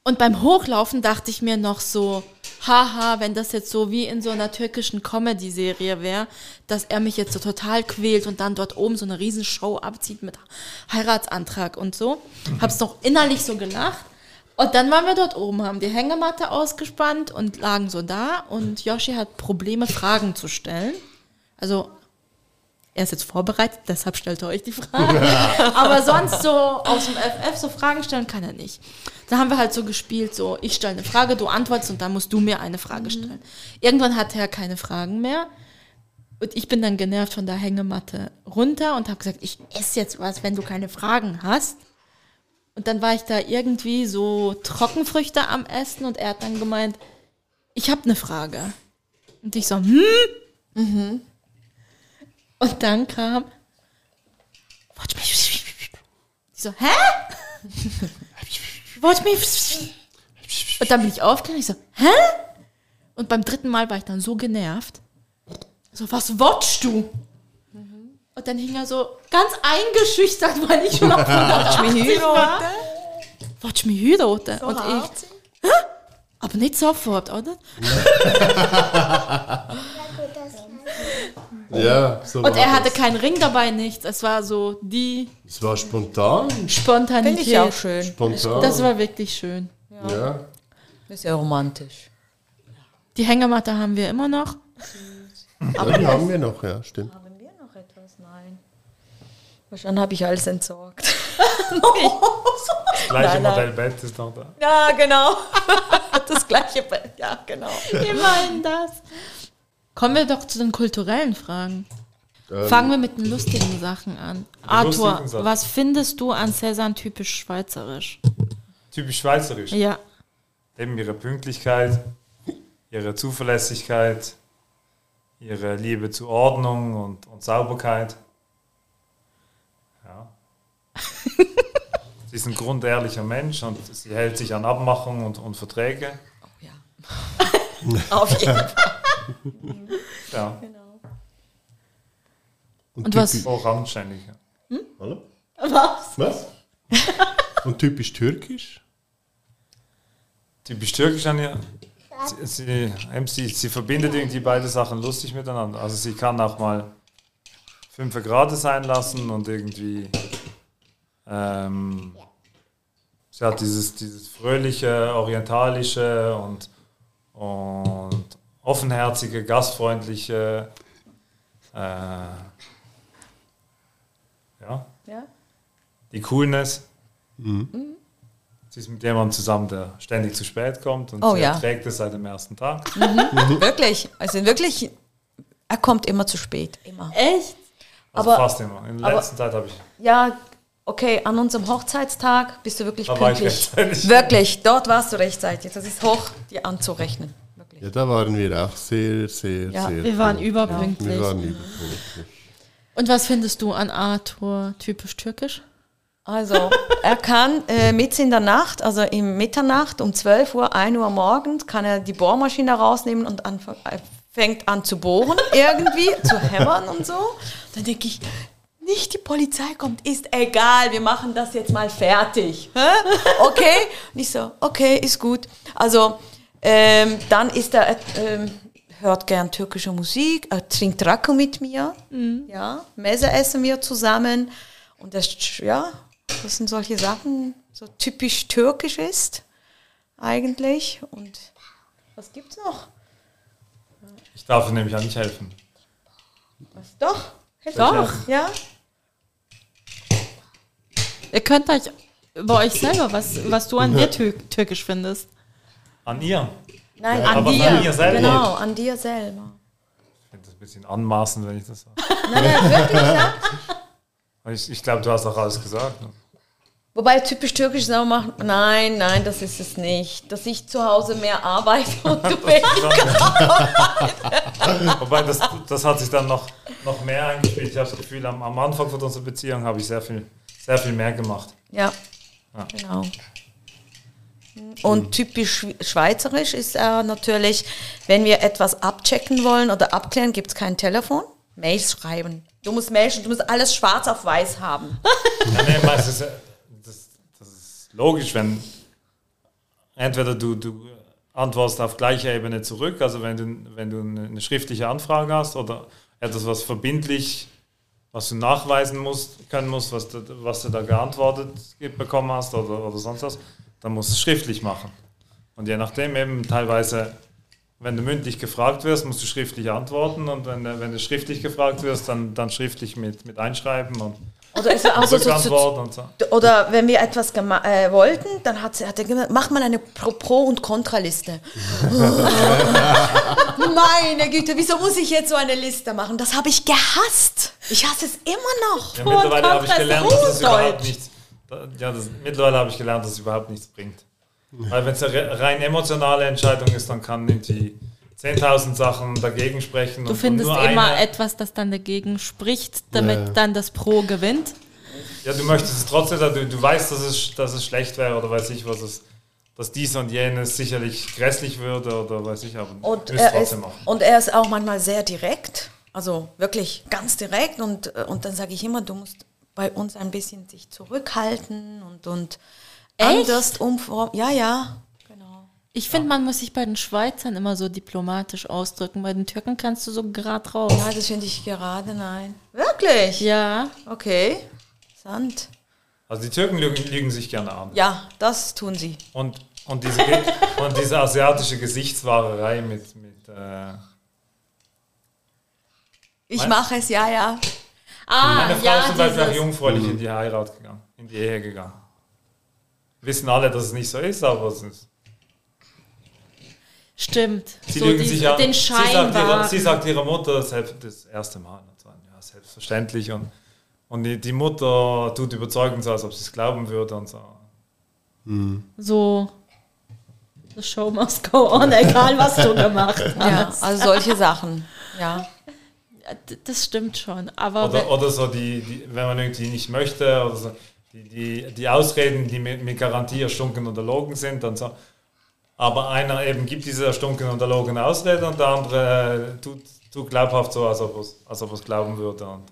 Speaker 1: und beim Hochlaufen dachte ich mir noch so, haha, wenn das jetzt so wie in so einer türkischen Comedy-Serie wäre, dass er mich jetzt so total quält und dann dort oben so eine Riesenshow abzieht mit Heiratsantrag und so. Hab's noch innerlich so gelacht. Und dann waren wir dort oben, haben die Hängematte ausgespannt und lagen so da und Yoshi hat Probleme, Fragen zu stellen. Also er ist jetzt vorbereitet, deshalb stellt er euch die Frage. Aber sonst so aus dem FF so Fragen stellen kann er nicht. Da haben wir halt so gespielt, so ich stelle eine Frage, du antwortest und dann musst du mir eine Frage stellen. Irgendwann hatte er keine Fragen mehr. Und ich bin dann genervt von der Hängematte runter und habe gesagt, ich esse jetzt was, wenn du keine Fragen hast. Und dann war ich da irgendwie so Trockenfrüchte am Essen und er hat dann gemeint, ich habe eine Frage. Und ich so, hm? Und dann kam, watch me. Ich so, hä? watch me. Und dann bin ich aufgegangen, ich so, hä? Und beim dritten Mal war ich dann so genervt. So, was watchst du? Und dann hing er so ganz eingeschüchtert, weil ich schon auf 180 war. Watch me Hürote. Und ich, Hä? aber nicht sofort, oder?
Speaker 2: ja, so
Speaker 1: Und
Speaker 2: war
Speaker 1: er hatte
Speaker 2: das.
Speaker 1: keinen Ring dabei, nichts. Es war so die
Speaker 2: Es war spontan.
Speaker 1: Spontanität.
Speaker 4: Finde ich auch schön.
Speaker 2: Spontan.
Speaker 1: Das war wirklich schön.
Speaker 2: ja.
Speaker 4: Das ist ja romantisch.
Speaker 1: Die Hängematte haben wir immer noch.
Speaker 2: ja, die haben wir noch, ja, stimmt.
Speaker 4: Haben wir noch etwas? Nein. Wahrscheinlich habe ich alles entsorgt.
Speaker 5: Das gleiche
Speaker 4: Nein, nein.
Speaker 5: Modell Bett ist noch da.
Speaker 4: Ja, genau. Das gleiche. Be- Ja, genau.
Speaker 1: Immerhin das. Kommen wir doch zu den kulturellen Fragen.
Speaker 2: Ähm,
Speaker 1: Fangen wir mit den lustigen Sachen an. Arthur,
Speaker 5: Sachen.
Speaker 1: was findest du an Cäsar typisch schweizerisch?
Speaker 5: Typisch schweizerisch.
Speaker 1: Ja.
Speaker 5: Eben ihre Pünktlichkeit, ihre Zuverlässigkeit, ihre Liebe zu Ordnung und, und Sauberkeit. Ja. sie ist ein grundehrlicher Mensch und sie hält sich an Abmachungen und, und Verträge.
Speaker 4: Auf jeden Fall.
Speaker 5: Ja,
Speaker 1: Und was-
Speaker 2: typisch-
Speaker 5: auch anständig. ja.
Speaker 2: Hallo?
Speaker 1: Was?
Speaker 2: Was? Und typisch türkisch?
Speaker 5: Typisch türkisch an ihr. Sie, sie, eben sie, sie verbindet irgendwie beide Sachen lustig miteinander. Also sie kann auch mal 5 Grad sein lassen und irgendwie ähm, sie hat dieses, dieses fröhliche, orientalische und, und offenherzige, gastfreundliche äh, ja,
Speaker 4: Ja?
Speaker 5: die Coolness. Sie ist mit jemandem zusammen, der ständig zu spät kommt und
Speaker 4: Oh
Speaker 5: sie
Speaker 4: ja.
Speaker 5: erträgt es seit dem ersten Tag.
Speaker 4: Wirklich. Also wirklich, er kommt immer zu spät. Immer.
Speaker 1: Echt?
Speaker 5: Also
Speaker 4: Aber-
Speaker 5: fast immer. In der
Speaker 4: aber-
Speaker 5: letzten Zeit habe ich.
Speaker 4: Ja, okay, an unserem Hochzeitstag bist du wirklich
Speaker 5: Da war ich
Speaker 4: pünktlich.
Speaker 5: rechtzeitig.
Speaker 4: Wirklich, dort warst du rechtzeitig. Das ist hoch dir anzurechnen.
Speaker 2: Ja, da waren wir auch sehr, sehr,
Speaker 4: Ja,
Speaker 2: sehr.
Speaker 1: Wir waren überpünktlich.
Speaker 2: Wir waren überpünktlich.
Speaker 1: Und was findest du an Arthur typisch türkisch?
Speaker 4: Also, er kann äh, mitten in der Nacht, also im Mitternacht um 12 Uhr, 1 Uhr morgens, kann er die Bohrmaschine rausnehmen und anfang, äh, fängt an zu bohren irgendwie, zu hämmern und so. Dann denke ich, nicht die Polizei kommt, ist egal, wir machen das jetzt mal fertig. Hä? Okay? Und ich so, okay, ist gut. Also, ähm, dann ist er, ähm, hört gern türkische Musik, er trinkt Rakı mit mir, ja, Messe essen wir zusammen. Und das, ja, das sind solche Sachen, so typisch türkisch ist, eigentlich. Und was gibt's noch?
Speaker 5: Ich darf nämlich auch nicht helfen.
Speaker 4: Was? Doch,
Speaker 1: Doch.
Speaker 4: ja.
Speaker 1: Ihr könnt euch über euch selber, was, was du an dir tür türkisch findest.
Speaker 5: An ihr.
Speaker 4: Nein,
Speaker 5: Ja,
Speaker 4: an
Speaker 5: aber
Speaker 4: dir.
Speaker 5: an mir selber.
Speaker 4: Genau, an dir selber.
Speaker 5: Ich finde das ein bisschen anmaßend, wenn ich das sage.
Speaker 4: Nein, nein, wirklich, ja.
Speaker 5: Ich, ich glaube, du hast auch alles gesagt. ne?
Speaker 4: Wobei typisch türkisch sauer machen, nein, nein, das ist es nicht. Dass ich zu Hause mehr arbeite und du weniger.
Speaker 5: Wobei, das, das hat sich dann noch, noch mehr eingespielt. Ich habe das Gefühl, am, am Anfang von unserer Beziehung habe ich sehr viel, sehr viel mehr gemacht.
Speaker 4: Ja,
Speaker 5: Ja.
Speaker 4: genau. Und typisch schw- schweizerisch ist er natürlich, wenn wir etwas abchecken wollen oder abklären, gibt es kein Telefon. Mails schreiben. Du musst Mails, du musst alles schwarz auf weiß haben.
Speaker 5: Ja, nee, es ist, äh, das, das ist logisch, wenn entweder du, du antwortest auf gleicher Ebene zurück, also wenn du, wenn du eine schriftliche Anfrage hast oder etwas, was verbindlich, was du nachweisen musst, können musst, was du, was du da geantwortet bekommen hast oder, oder sonst was, dann musst du es schriftlich machen. Und je nachdem eben teilweise, wenn du mündlich gefragt wirst, musst du schriftlich antworten und wenn, du- wenn du schriftlich gefragt wirst, dann, dann schriftlich mit, mit einschreiben und
Speaker 4: Oder ist er auch so, so, so,
Speaker 5: so.
Speaker 4: oder wenn wir etwas äh, wollten, dann hat, sie- hat er gesagt, mach mal eine Pro-, Pro und Kontraliste. Meine Güte, wieso muss ich jetzt so eine Liste machen? Das habe ich gehasst. Ich hasse es immer noch.
Speaker 5: Ja, mittlerweile habe ich gelernt, dass es überhaupt nichts. Ja, das, mittlerweile habe ich gelernt, dass es überhaupt nichts bringt. Weil wenn es eine re- rein emotionale Entscheidung ist, dann kann irgendwie 10.000 Sachen dagegen sprechen.
Speaker 1: Du findest
Speaker 5: nur
Speaker 1: immer
Speaker 5: eine,
Speaker 1: etwas, das dann dagegen spricht, damit
Speaker 2: Ja.
Speaker 1: dann das Pro gewinnt.
Speaker 5: Ja, du möchtest es trotzdem, du, du weißt, dass es, dass es schlecht wäre oder weiß ich was, es, dass dies und jenes sicherlich grässlich würde oder weiß ich, aber
Speaker 4: Und er, ist,
Speaker 5: trotzdem machen.
Speaker 4: und er ist auch manchmal sehr direkt, also wirklich ganz direkt. Und, und dann sage ich immer, du musst bei uns ein bisschen sich zurückhalten und, und
Speaker 1: Echt?
Speaker 4: anders umformen. Ja, ja, genau.
Speaker 1: Ich finde, man muss sich bei den Schweizern immer so diplomatisch ausdrücken. Bei den Türken kannst du so grad raus.
Speaker 4: Ja, das finde ich gerade nein. Wirklich?
Speaker 1: Ja.
Speaker 4: Okay. Sand.
Speaker 5: Also die Türken lügen, lügen sich gerne an.
Speaker 4: Ja, das tun sie.
Speaker 5: Und, und, diese, und diese asiatische Gesichtswahrerei mit, mit äh,
Speaker 4: Ich mache es, ja, ja.
Speaker 1: Ah,
Speaker 5: Meine Frau
Speaker 1: ja,
Speaker 5: ist zum Beispiel auch jungfräulich in die Heirat gegangen, in die Ehe gegangen. Wissen alle, dass es nicht so ist, aber es ist.
Speaker 1: Stimmt.
Speaker 5: Sie
Speaker 1: so
Speaker 5: lügen sich an.
Speaker 1: den
Speaker 5: sie,
Speaker 1: Schein
Speaker 5: sagt ihrer, sie sagt ihrer Mutter das, das erste Mal. Und so, ja, selbstverständlich. Und, und die, die Mutter tut überzeugend so, als ob sie es glauben würde und so.
Speaker 1: So, the show must go on, egal was du gemacht
Speaker 4: Ja,
Speaker 1: hast.
Speaker 4: also solche Sachen. Ja.
Speaker 1: Das stimmt schon. Aber
Speaker 5: Oder, oder so, die, die, wenn man irgendwie nicht möchte, oder so, die, die, die Ausreden, die mit, mit Garantie erstunken und erlogen sind und so. Aber einer eben gibt diese erstunken und erlogene Ausrede und der andere äh, tut, tut glaubhaft so, als ob er es- als ob es glauben würde. Und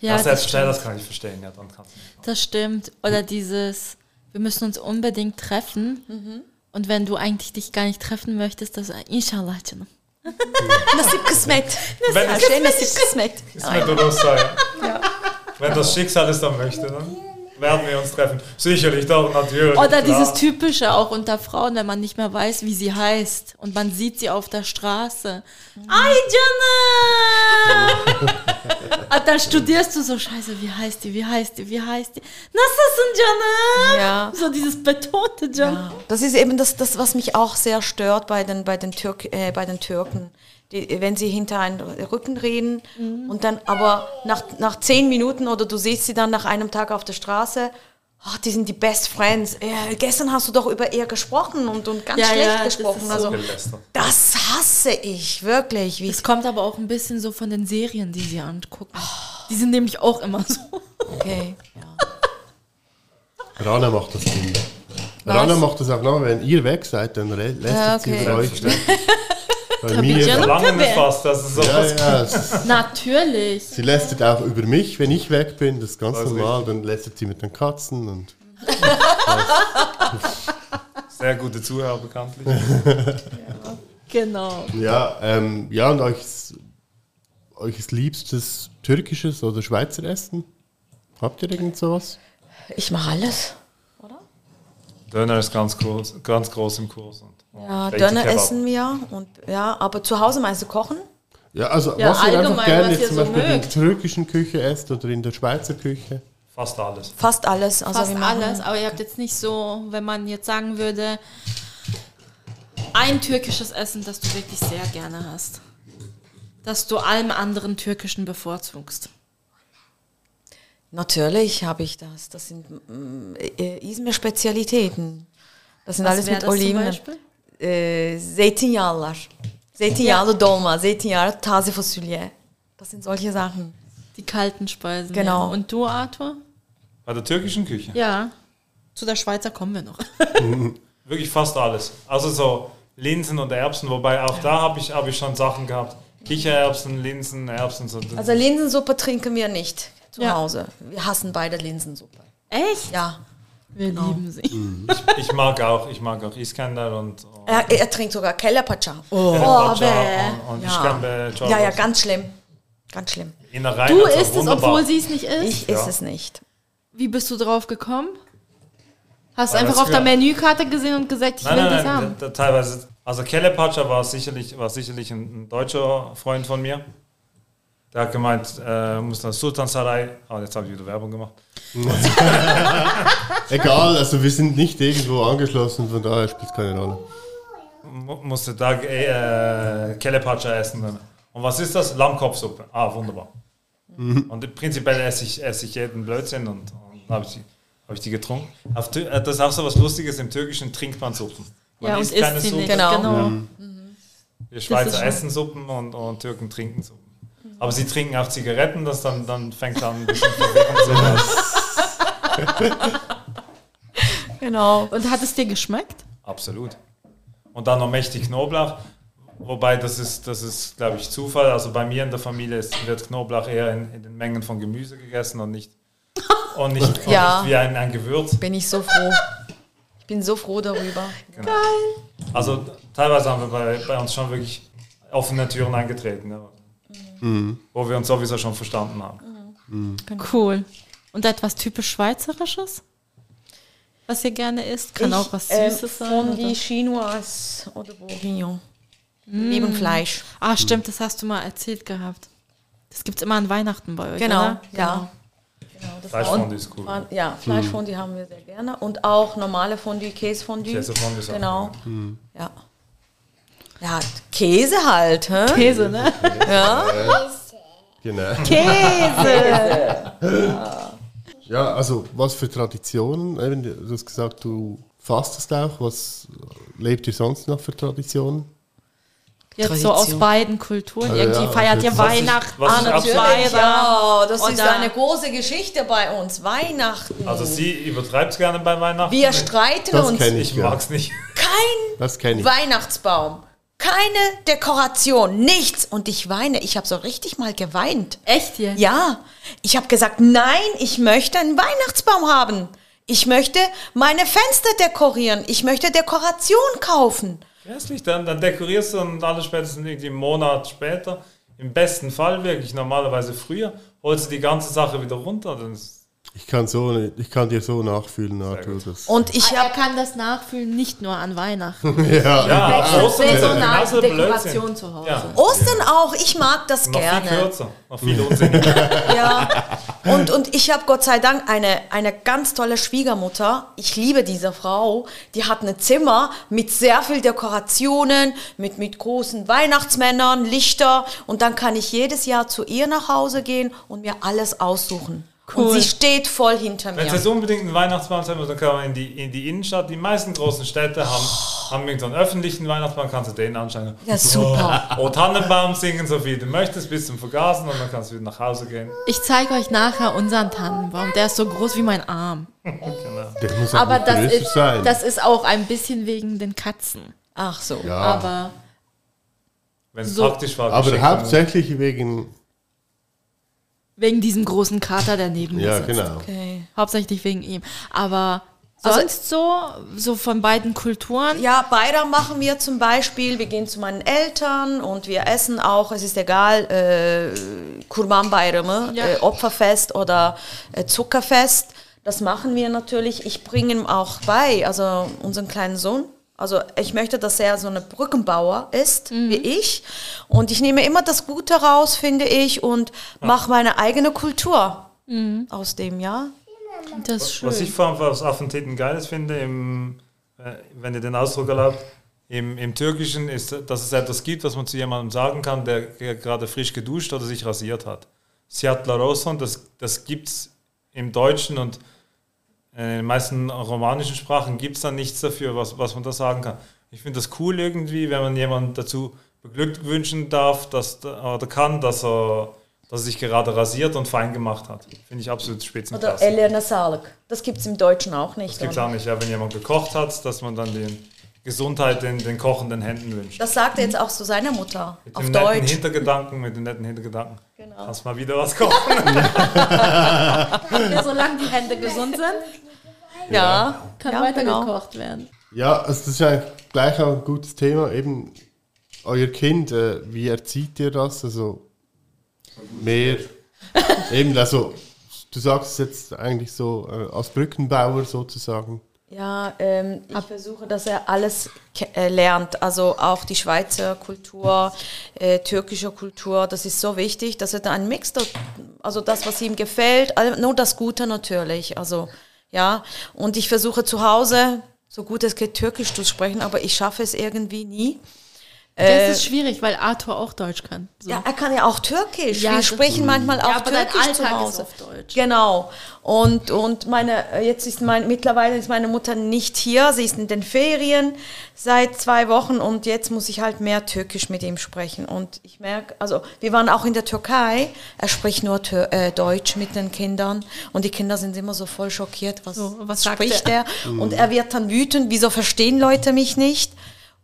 Speaker 1: ja,
Speaker 5: ja,
Speaker 1: das,
Speaker 5: selbst
Speaker 1: stimmt.
Speaker 5: das kann ich verstehen. Ja, dann kann's nicht.
Speaker 1: das stimmt. Oder dieses, wir müssen uns unbedingt treffen. Und wenn du eigentlich dich gar nicht treffen möchtest, das Inshallah canım.
Speaker 4: Nasip kısmet.
Speaker 5: Wenn ist das Schicksal es dann möchte, dann werden wir uns treffen. Sicherlich, doch, natürlich.
Speaker 1: Oder
Speaker 5: klar.
Speaker 1: dieses Typische auch unter Frauen, wenn man nicht mehr weiß, wie sie heißt und man sieht sie auf der Straße. Ay und dann studierst du so, scheiße, wie heißt die, wie heißt die, wie heißt die? Nasılsın canım?
Speaker 4: Ja.
Speaker 1: So dieses betonte Canım.
Speaker 4: Das ist eben das, das was mich auch sehr stört bei den, bei den, Türk, äh, bei den Türken. Die, wenn sie hinter einen Rücken reden und dann aber nach, nach zehn Minuten oder du siehst sie dann nach einem Tag auf der Straße, ach, die sind die Best Friends. Äh, gestern hast du doch über ihr gesprochen und, und ganz
Speaker 1: Ja,
Speaker 4: schlecht
Speaker 1: ja, das
Speaker 4: gesprochen.
Speaker 1: ist
Speaker 4: also,
Speaker 5: Geläster.
Speaker 4: das hasse ich wirklich. Wie
Speaker 1: Es kommt aber auch ein bisschen so von den Serien, die sie angucken. Die sind nämlich auch immer so.
Speaker 4: okay. Ja.
Speaker 2: Rana macht das immer. Rana macht das auch noch, wenn ihr weg seid, dann lä- lässt
Speaker 4: Ja,
Speaker 2: sie
Speaker 4: okay.
Speaker 2: über euch. Bei
Speaker 1: ja
Speaker 2: mir.
Speaker 5: nicht fast, dass es
Speaker 2: Ja,
Speaker 5: sowas
Speaker 2: ja, es ist-
Speaker 1: Natürlich.
Speaker 2: sie lästert auch über mich, wenn ich weg bin, das ist ganz
Speaker 5: Das ist
Speaker 2: normal. Dann lästert sie mit den Katzen und
Speaker 5: sehr gute Zuhörer bekanntlich.
Speaker 1: Genau.
Speaker 2: ja, ähm, ja und euch, euch liebstes türkisches oder Schweizer Essen? Habt ihr irgend sowas?
Speaker 4: Ich mache alles.
Speaker 5: Döner ist ganz groß, ganz groß im Kurs. Und
Speaker 4: Ja, Döner essen wir. Und, ja, aber zu Hause meinst du kochen?
Speaker 2: Ja, also
Speaker 1: Ja,
Speaker 2: was ihr einfach
Speaker 1: allgemein,
Speaker 2: gerne jetzt zum
Speaker 1: so
Speaker 2: Beispiel in der
Speaker 1: mögt.
Speaker 2: türkischen Küche esst oder in der Schweizer Küche.
Speaker 5: Fast alles.
Speaker 4: Fast alles. Also
Speaker 1: Fast alles, aber ihr habt jetzt nicht so, wenn man jetzt sagen würde, ein türkisches Essen, das du wirklich sehr gerne hast. Das du allem anderen türkischen bevorzugst.
Speaker 4: Natürlich habe ich das. Das sind mm, äh, Izmir-Spezialitäten. Das sind
Speaker 1: Was
Speaker 4: alles mit
Speaker 1: das zum
Speaker 4: Oliven. Äh, Zeytinyağlılar. Zeytinyağlı dolma, Zeytinyağlı taze fasulye. Das sind solche Sachen.
Speaker 1: Die kalten Speisen.
Speaker 4: Genau.
Speaker 1: Ja. Und du, Arthur?
Speaker 5: Bei der türkischen Küche.
Speaker 1: Ja. Zu der Schweizer kommen wir noch.
Speaker 5: Wirklich fast alles. Also so Linsen und Erbsen, wobei auch da habe ich, hab ich schon Sachen gehabt. Kichererbsen, Linsen, Erbsen. So.
Speaker 4: Also Linsensuppe trinken wir nicht zu
Speaker 1: Ja.
Speaker 4: Hause. Wir hassen beide Linsensuppe.
Speaker 1: Echt?
Speaker 4: Ja.
Speaker 1: Wir lieben sie.
Speaker 5: ich mag auch, ich mag auch Iskender und, und
Speaker 4: Er, er trinkt sogar Kellerpacha. Oh,
Speaker 5: Pacha
Speaker 1: bäh.
Speaker 5: und, und
Speaker 4: Ja. Ja, ja, ganz schlimm. Ganz schlimm.
Speaker 5: Innereien.
Speaker 1: Du
Speaker 5: also
Speaker 1: isst es, obwohl sie es nicht isst?
Speaker 4: Ich
Speaker 5: Ja.
Speaker 4: esse es nicht.
Speaker 1: Wie bist du drauf gekommen? Hast du einfach auf der Menükarte gesehen und gesagt, ich
Speaker 5: Nein,
Speaker 1: will
Speaker 5: nein,
Speaker 1: das
Speaker 5: nein,
Speaker 1: haben?
Speaker 5: da, da, teilweise. Also Kellepatscha war sicherlich, war sicherlich ein, ein deutscher Freund von mir. Der hat gemeint, äh, muss nach Sultansaray. Ah, jetzt habe ich wieder Werbung gemacht.
Speaker 2: Egal, also wir sind nicht irgendwo angeschlossen, von daher spielt es keine Rolle.
Speaker 5: Mu- musste da äh, Kellepatscha essen. Und was ist das? Lammkopfsuppe. Ah, wunderbar. Und prinzipiell esse ich, esse ich jeden Blödsinn und, und habe ich, die- hab ich die getrunken. Auf, Tü- äh, das ist auch so was Lustiges, im Türkischen trinkt man Suppen. Man
Speaker 1: Ja, und
Speaker 5: isst
Speaker 1: isst
Speaker 5: keine
Speaker 1: sie
Speaker 5: Suppe.
Speaker 1: nicht.
Speaker 4: Genau.
Speaker 1: genau.
Speaker 5: Wir Schweizer
Speaker 1: schon-
Speaker 5: essen Suppen und, und Türken trinken Suppen. Aber sie trinken auch Zigaretten, das dann, dann fängt an ein bisschen verwirrend zu werden.
Speaker 4: Genau.
Speaker 1: Und hat es dir geschmeckt?
Speaker 5: Absolut. Und dann noch mächtig Knoblauch. Wobei, das ist, das ist glaube ich, Zufall. Also bei mir in der Familie ist, wird Knoblauch eher in, in den Mengen von Gemüse gegessen und nicht, und nicht, und
Speaker 4: Ja.
Speaker 5: nicht wie ein, ein Gewürz.
Speaker 4: Bin ich so froh. Ich bin so froh darüber.
Speaker 5: Also teilweise haben wir bei, bei uns schon wirklich offene Türen eingetreten, ja. wo wir uns sowieso schon verstanden haben.
Speaker 1: Cool. Und etwas typisch Schweizerisches? Was ihr gerne isst? Kann auch was Süßes sein.
Speaker 4: Fondue
Speaker 1: Oder?
Speaker 4: Chinoise oder Bourguignon. Wir Lieben Fleisch.
Speaker 1: Ah, stimmt, das hast du mal erzählt gehabt. Das gibt es immer an Weihnachten bei euch,
Speaker 4: Genau,
Speaker 1: oder?
Speaker 4: ja. Genau, das
Speaker 5: Fleischfondue ist cool.
Speaker 4: Ja, Fleischfondue haben wir sehr gerne. Und auch normale Fondue, Käsefondue.
Speaker 5: Käsefondue ist auch
Speaker 4: Genau. Ja. Ja, Käse halt, hä?
Speaker 1: Käse, ne?
Speaker 2: Genau.
Speaker 4: Käse!
Speaker 2: Ja, also was für Traditionen? Eben, Du hast gesagt, du fastest auch. Was lebt ihr sonst noch für Traditionen?
Speaker 1: Jetzt so aus
Speaker 4: Tradition.
Speaker 1: beiden Kulturen.
Speaker 2: Ja,
Speaker 1: Irgendwie
Speaker 2: ja,
Speaker 1: feiert ihr
Speaker 2: was
Speaker 1: Weihnachten.
Speaker 5: was ist
Speaker 1: an
Speaker 5: absolut-
Speaker 4: Natürlich, ja, das ist eine große Geschichte bei uns. Weihnachten.
Speaker 5: Also sie übertreibt es gerne bei Weihnachten.
Speaker 4: wir streiten
Speaker 2: Das
Speaker 4: uns.
Speaker 2: kenne ich,
Speaker 5: Ich
Speaker 2: ja.
Speaker 5: mag es nicht.
Speaker 4: Kein
Speaker 2: ich.
Speaker 4: Weihnachtsbaum. Keine Dekoration, nichts. Und ich weine. Ich habe so richtig mal geweint.
Speaker 1: Echt jetzt?
Speaker 4: Ja, ich habe gesagt, nein, ich möchte einen Weihnachtsbaum haben. Ich möchte meine Fenster dekorieren. Ich möchte Dekoration kaufen.
Speaker 5: Grässlich, dann, dann dekorierst du und alles spätestens irgendwie einen Monat später. Im besten Fall wirklich, normalerweise früher, holst du die ganze Sache wieder runter. Dann ist,
Speaker 2: Ich kann, so, ich kann dir so nachfühlen, Arthur.
Speaker 4: Und ich
Speaker 1: Er
Speaker 4: habe
Speaker 1: kann das nachfühlen, nicht nur an Weihnachten.
Speaker 2: ja.
Speaker 5: ja, Ostern ist
Speaker 1: Saisonale
Speaker 5: genauso Blödsinn.
Speaker 1: Dekoration zu Hause.
Speaker 5: Ja,
Speaker 4: Ostern auch, ich mag das
Speaker 5: noch viel
Speaker 4: gerne.
Speaker 5: kürzer, noch viel unsinniger.
Speaker 4: Ja. Und, und ich habe Gott sei Dank eine, eine ganz tolle Schwiegermutter. Ich liebe diese Frau. Die hat ein Zimmer mit sehr viel Dekorationen, mit, mit großen Weihnachtsmännern, Lichter. Und dann kann ich jedes Jahr zu ihr nach Hause gehen und mir alles aussuchen. Und
Speaker 1: Cool.
Speaker 4: sie steht voll hinter
Speaker 5: Wenn
Speaker 4: mir.
Speaker 5: es jetzt unbedingt einen Weihnachtsbaum sein muss, dann kann man in die, in die Innenstadt. Die meisten großen Städte haben, haben irgendeinen öffentlichen Weihnachtsbaum, kannst du den anschauen.
Speaker 4: Ja, super.
Speaker 5: Oh, Tannenbaum singen, so viel du möchtest, bis zum Vergasen und dann kannst du wieder nach Hause gehen.
Speaker 1: Ich zeige euch nachher unseren Tannenbaum. Der ist so groß wie mein Arm.
Speaker 2: Der muss auch
Speaker 1: Aber
Speaker 2: nicht
Speaker 1: das
Speaker 2: größer
Speaker 1: ist,
Speaker 2: sein.
Speaker 1: das ist auch ein bisschen wegen den Katzen.
Speaker 4: Ach so.
Speaker 2: ja.
Speaker 1: Aber
Speaker 5: Wenn es
Speaker 1: So.
Speaker 5: praktisch war.
Speaker 2: Aber hauptsächlich wegen.
Speaker 1: Wegen diesem großen Kater, der neben mir
Speaker 2: Ja,
Speaker 1: sitzt.
Speaker 2: genau.
Speaker 4: Okay.
Speaker 1: Hauptsächlich wegen ihm. Aber
Speaker 4: Also-
Speaker 1: sonst so, so von beiden Kulturen.
Speaker 4: Ja, Bayram machen wir zum Beispiel. Wir gehen zu meinen Eltern und wir essen auch, es ist egal, äh, Kurban Bayram,
Speaker 1: Ja.
Speaker 4: äh, Opferfest oder äh, Zuckerfest. Das machen wir natürlich. Ich bringe ihm auch bei, also unseren kleinen Sohn. Also ich möchte, dass er so eine Brückenbauer ist, wie ich. Und ich nehme immer das Gute raus, finde ich, und mache meine eigene Kultur aus dem, ja.
Speaker 1: Das ist schön.
Speaker 5: Was ich vor allem aus Affentiten Geiles finde, im, äh, wenn ihr den Ausdruck erlaubt, im, im Türkischen ist, dass es etwas gibt, was man zu jemandem sagen kann, der, gerade frisch geduscht oder sich rasiert hat. Siatla Roson, das, das gibt es im Deutschen und in den meisten romanischen Sprachen gibt es dann nichts dafür, was, was man da sagen kann. Ich finde das cool irgendwie, wenn man jemanden dazu beglückwünschen darf, dass, oder kann, dass er, dass er sich gerade rasiert und fein gemacht hat. Finde ich absolut
Speaker 4: Oder
Speaker 5: spitzenklasse.
Speaker 4: Elena Salk. Das gibt es im Deutschen auch nicht.
Speaker 5: Das gibt es
Speaker 4: oder?
Speaker 5: auch nicht, ja, wenn jemand gekocht hat, dass man dann die Gesundheit in den kochenden Händen wünscht.
Speaker 4: Das sagt er jetzt auch zu seiner Mutter.
Speaker 5: mit
Speaker 4: auf
Speaker 5: dem netten
Speaker 4: Deutsch.
Speaker 5: Hintergedanken, mit dem netten Hintergedanken.
Speaker 4: Genau.
Speaker 5: Kannst mal wieder was kochen.
Speaker 1: Solange die Hände gesund sind,
Speaker 4: Ja.
Speaker 1: kann
Speaker 4: Ja,
Speaker 1: weitergekocht werden.
Speaker 2: Ja, also das ist eigentlich gleich auch ein gutes Thema. Eben euer Kind, äh, wie erzieht ihr das? Also mehr, eben, also du sagst es jetzt eigentlich so äh, als Brückenbauer sozusagen.
Speaker 4: Ja, ähm, ich versuche, dass er alles äh, lernt. Also auch die Schweizer Kultur, äh, türkische Kultur. Das ist so wichtig, dass er da einen Mix, also das, was ihm gefällt, nur das Gute natürlich. Also ja, und ich versuche zu Hause, so gut es geht, Türkisch zu sprechen, aber ich schaffe es irgendwie nie.
Speaker 1: Das ist schwierig, weil Arthur auch Deutsch kann. So.
Speaker 4: Ja, er kann ja auch Türkisch.
Speaker 1: Ja,
Speaker 4: Wir sprechen manchmal auch
Speaker 1: Ja, aber dein
Speaker 4: Türkisch zu
Speaker 1: ist
Speaker 4: Hause.
Speaker 1: auf Deutsch.
Speaker 4: Genau. Und, und meine, jetzt ist mein, mittlerweile ist meine Mutter nicht hier. Sie ist in den Ferien seit zwei Wochen und jetzt muss ich halt mehr Türkisch mit ihm sprechen. Und ich merke, also wir waren auch in der Türkei. Er spricht nur Tür, äh, Deutsch mit den Kindern und die Kinder sind immer so voll schockiert. Was,
Speaker 1: So, was
Speaker 4: spricht
Speaker 1: er?
Speaker 4: er? Und er wird dann wütend. Wieso verstehen Leute mich nicht?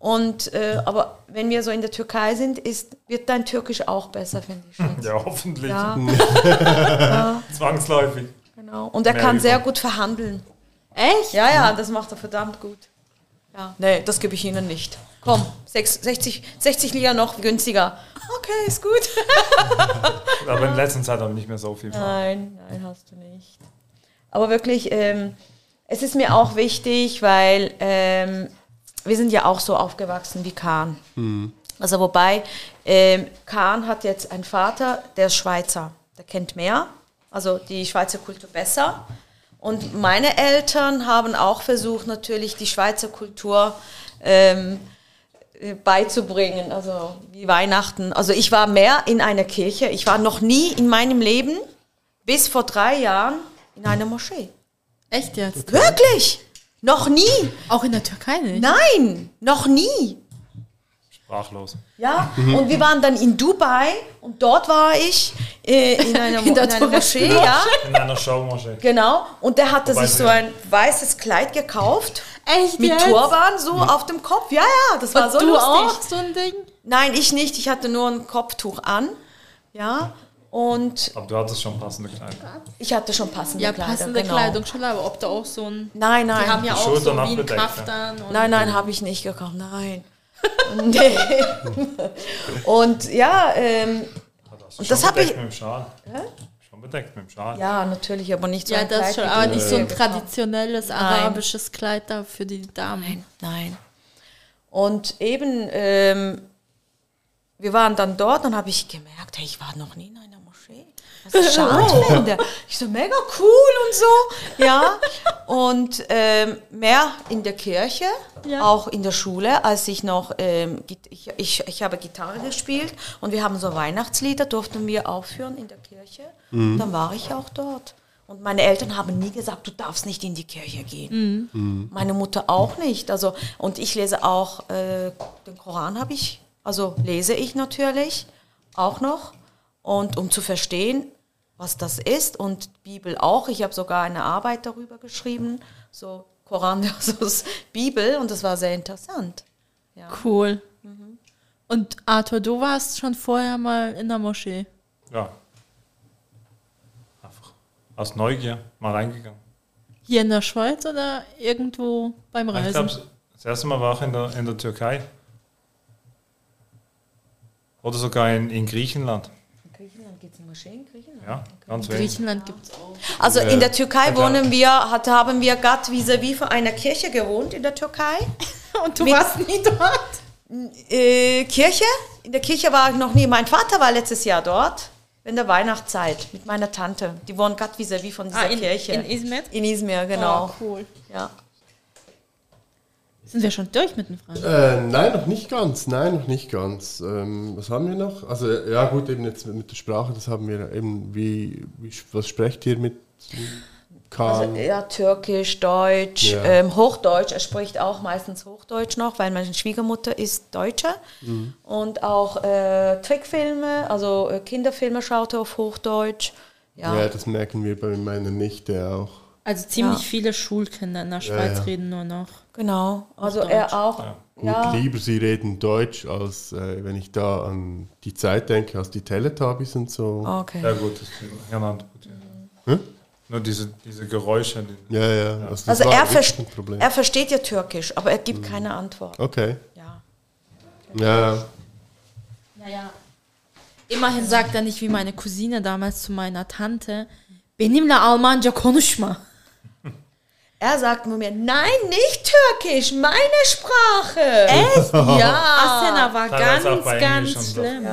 Speaker 4: Und äh, aber wenn wir so in der Türkei sind, ist, wird dein Türkisch auch besser, finde ich schon.
Speaker 5: ja, hoffentlich.
Speaker 4: Ja,
Speaker 5: Zwangsläufig.
Speaker 4: genau. Und er
Speaker 5: Mehr
Speaker 4: kann sehr
Speaker 5: Übung.
Speaker 4: gut verhandeln.
Speaker 1: Echt?
Speaker 4: Ja, ja, das macht er verdammt gut. Ja. Nee, das gebe ich Ihnen nicht. Komm, sechs- 60, 60 Lira noch günstiger. Okay, ist gut.
Speaker 5: Aber in letzter Zeit habe ich nicht mehr so viel.
Speaker 4: Nein, nein, hast du nicht. Aber wirklich, ähm, es ist mir auch wichtig, weil ähm, wir sind ja auch so aufgewachsen wie Kahn. Und Also wobei, ähm, Kahn hat jetzt einen Vater, der ist Schweizer, der kennt mehr, also die Schweizer Kultur besser. Und meine Eltern haben auch versucht, natürlich die Schweizer Kultur ähm, äh, beizubringen, also wie Weihnachten. Also ich war mehr in einer Kirche, ich war noch nie in meinem Leben, bis vor drei Jahren, in einer Moschee.
Speaker 1: Echt jetzt?
Speaker 4: Wirklich? Noch nie?
Speaker 1: Auch in der Türkei nicht?
Speaker 4: Nein, noch nie.
Speaker 5: Sprachlos.
Speaker 4: Ja, und wir waren dann in Dubai und dort war ich äh, in einer,
Speaker 1: In der
Speaker 4: in einer Moschee, ja,
Speaker 5: In einer Showmoschee.
Speaker 4: genau. Und der hatte
Speaker 5: Wobei
Speaker 4: sich so ein weißes Kleid gekauft
Speaker 1: Echt
Speaker 4: mit
Speaker 1: jetzt?
Speaker 4: Turban so auf dem Kopf. Ja, ja, das war
Speaker 1: Und
Speaker 4: so
Speaker 1: du
Speaker 4: lustig.
Speaker 1: auch so ein Ding?
Speaker 4: Nein, ich nicht. Ich hatte nur ein Kopftuch an. Ja, und
Speaker 5: Aber du hattest schon passende Kleider.
Speaker 4: ich hatte schon passende
Speaker 1: Ja,
Speaker 4: Kleider.
Speaker 1: passende
Speaker 4: genau.
Speaker 1: Kleidung schon, aber ob da auch so ein...
Speaker 4: Nein, nein.
Speaker 1: Die haben ja
Speaker 5: Die
Speaker 1: auch so wie ein
Speaker 5: ja.
Speaker 1: Kaftan.
Speaker 4: Nein, nein, habe ich nicht gekauft. Nein. nee. Und ja, ähm, Und das hab
Speaker 5: bedeckt
Speaker 4: ich-
Speaker 5: mit dem Schal. Schon bedeckt mit dem Schal.
Speaker 4: ja, natürlich, aber nicht so
Speaker 1: Ja,
Speaker 4: ein
Speaker 1: das
Speaker 4: Kleid
Speaker 1: schon, aber nicht so ein traditionelles arabisches Kleid da für die Damen.
Speaker 4: Nein. Und eben, ähm, wir waren dann dort und habe ich gemerkt, hey, ich war noch nie in einer. Was ich schade finde. Ich so, mega cool und so. Ja. Und ähm, mehr in der Kirche,
Speaker 1: Ja.
Speaker 4: auch in der Schule, als ich noch, ähm, ich, ich, ich habe Gitarre gespielt und wir haben so Weihnachtslieder, durften wir aufführen in der Kirche. Und dann war ich auch dort. Und meine Eltern haben nie gesagt, du darfst nicht in die Kirche gehen. Meine Mutter auch nicht. Also, und ich lese auch, äh, den Koran habe ich, also lese ich natürlich auch noch. Und um zu verstehen, was das ist und Bibel auch. Ich habe sogar eine Arbeit darüber geschrieben, so Koran versus Bibel und das war sehr interessant.
Speaker 1: Cool. Und Arthur, du warst schon vorher mal in der Moschee.
Speaker 5: Ja. Einfach aus Neugier mal reingegangen.
Speaker 1: Hier in der Schweiz oder irgendwo beim
Speaker 5: Ich
Speaker 1: Reisen?
Speaker 5: glaube, das erste Mal war ich in der, in der Türkei. Oder sogar in, in Griechenland.
Speaker 4: In Griechenland?
Speaker 5: Ja, ganz wenig.
Speaker 1: Griechenland gibt es auch.
Speaker 4: Also in der Türkei
Speaker 5: Ja,
Speaker 4: wohnen wir, hat, haben wir gerade vis-à-vis von einer Kirche gewohnt in der Türkei.
Speaker 1: Und du
Speaker 4: Mit-
Speaker 1: warst nie dort?
Speaker 4: Äh, Kirche? In der Kirche war ich noch nie. Mein Vater war letztes Jahr dort. In der Weihnachtszeit mit meiner Tante. Die wohnen gerade vis-à-vis von dieser
Speaker 1: Ah, in,
Speaker 4: Kirche.
Speaker 1: in Izmir?
Speaker 4: In Izmir, genau.
Speaker 1: Oh, cool.
Speaker 4: Ja.
Speaker 1: Sind wir schon durch mit den Fragen?
Speaker 2: Äh, nein, noch nicht ganz. Nein, noch nicht ganz. Ähm, was haben wir noch? Also, ja, gut, eben jetzt mit der Sprache, das haben wir eben. Wie, wie was sprecht ihr mit Kahn?
Speaker 4: Also, ja, Türkisch, Deutsch,
Speaker 2: Ja.
Speaker 4: ähm, Hochdeutsch. Er spricht auch meistens Hochdeutsch noch, weil meine Schwiegermutter ist Deutsche.
Speaker 2: Mhm.
Speaker 4: Und auch äh, Trickfilme, also äh, Kinderfilme schaut er auf Hochdeutsch. Ja.
Speaker 2: ja. das merken wir bei meiner Nichte auch.
Speaker 1: Also ziemlich
Speaker 4: Ja.
Speaker 1: viele Schulkinder in der Schweiz
Speaker 2: ja.
Speaker 1: reden nur noch.
Speaker 4: Genau. Also
Speaker 1: Hochdeutsch.
Speaker 4: er auch.
Speaker 5: Ja.
Speaker 2: Gut,
Speaker 4: Ja.
Speaker 2: lieber sie reden Deutsch, als äh, wenn ich da an die Zeit denke, als die Teletubbies und so.
Speaker 4: Okay.
Speaker 5: Ja gut, das ist.
Speaker 2: Hm?
Speaker 5: Nur diese, diese Geräusche. Die,
Speaker 2: Ja, ja. Also, das
Speaker 4: Also er,
Speaker 2: Problem.
Speaker 4: er versteht ja Türkisch, aber er gibt keine Antwort.
Speaker 2: Okay.
Speaker 4: Ja.
Speaker 2: Ja, ja.
Speaker 1: Naja. Immerhin sagt er nicht wie meine Cousine damals zu meiner Tante, benimle Almanca konuşma.
Speaker 4: Er sagt nur mir, nein, nicht Türkisch, meine Sprache. Echt? Ja.
Speaker 1: Asena war
Speaker 5: Teilweise
Speaker 1: ganz, ganz
Speaker 5: Englisch
Speaker 1: schlimm.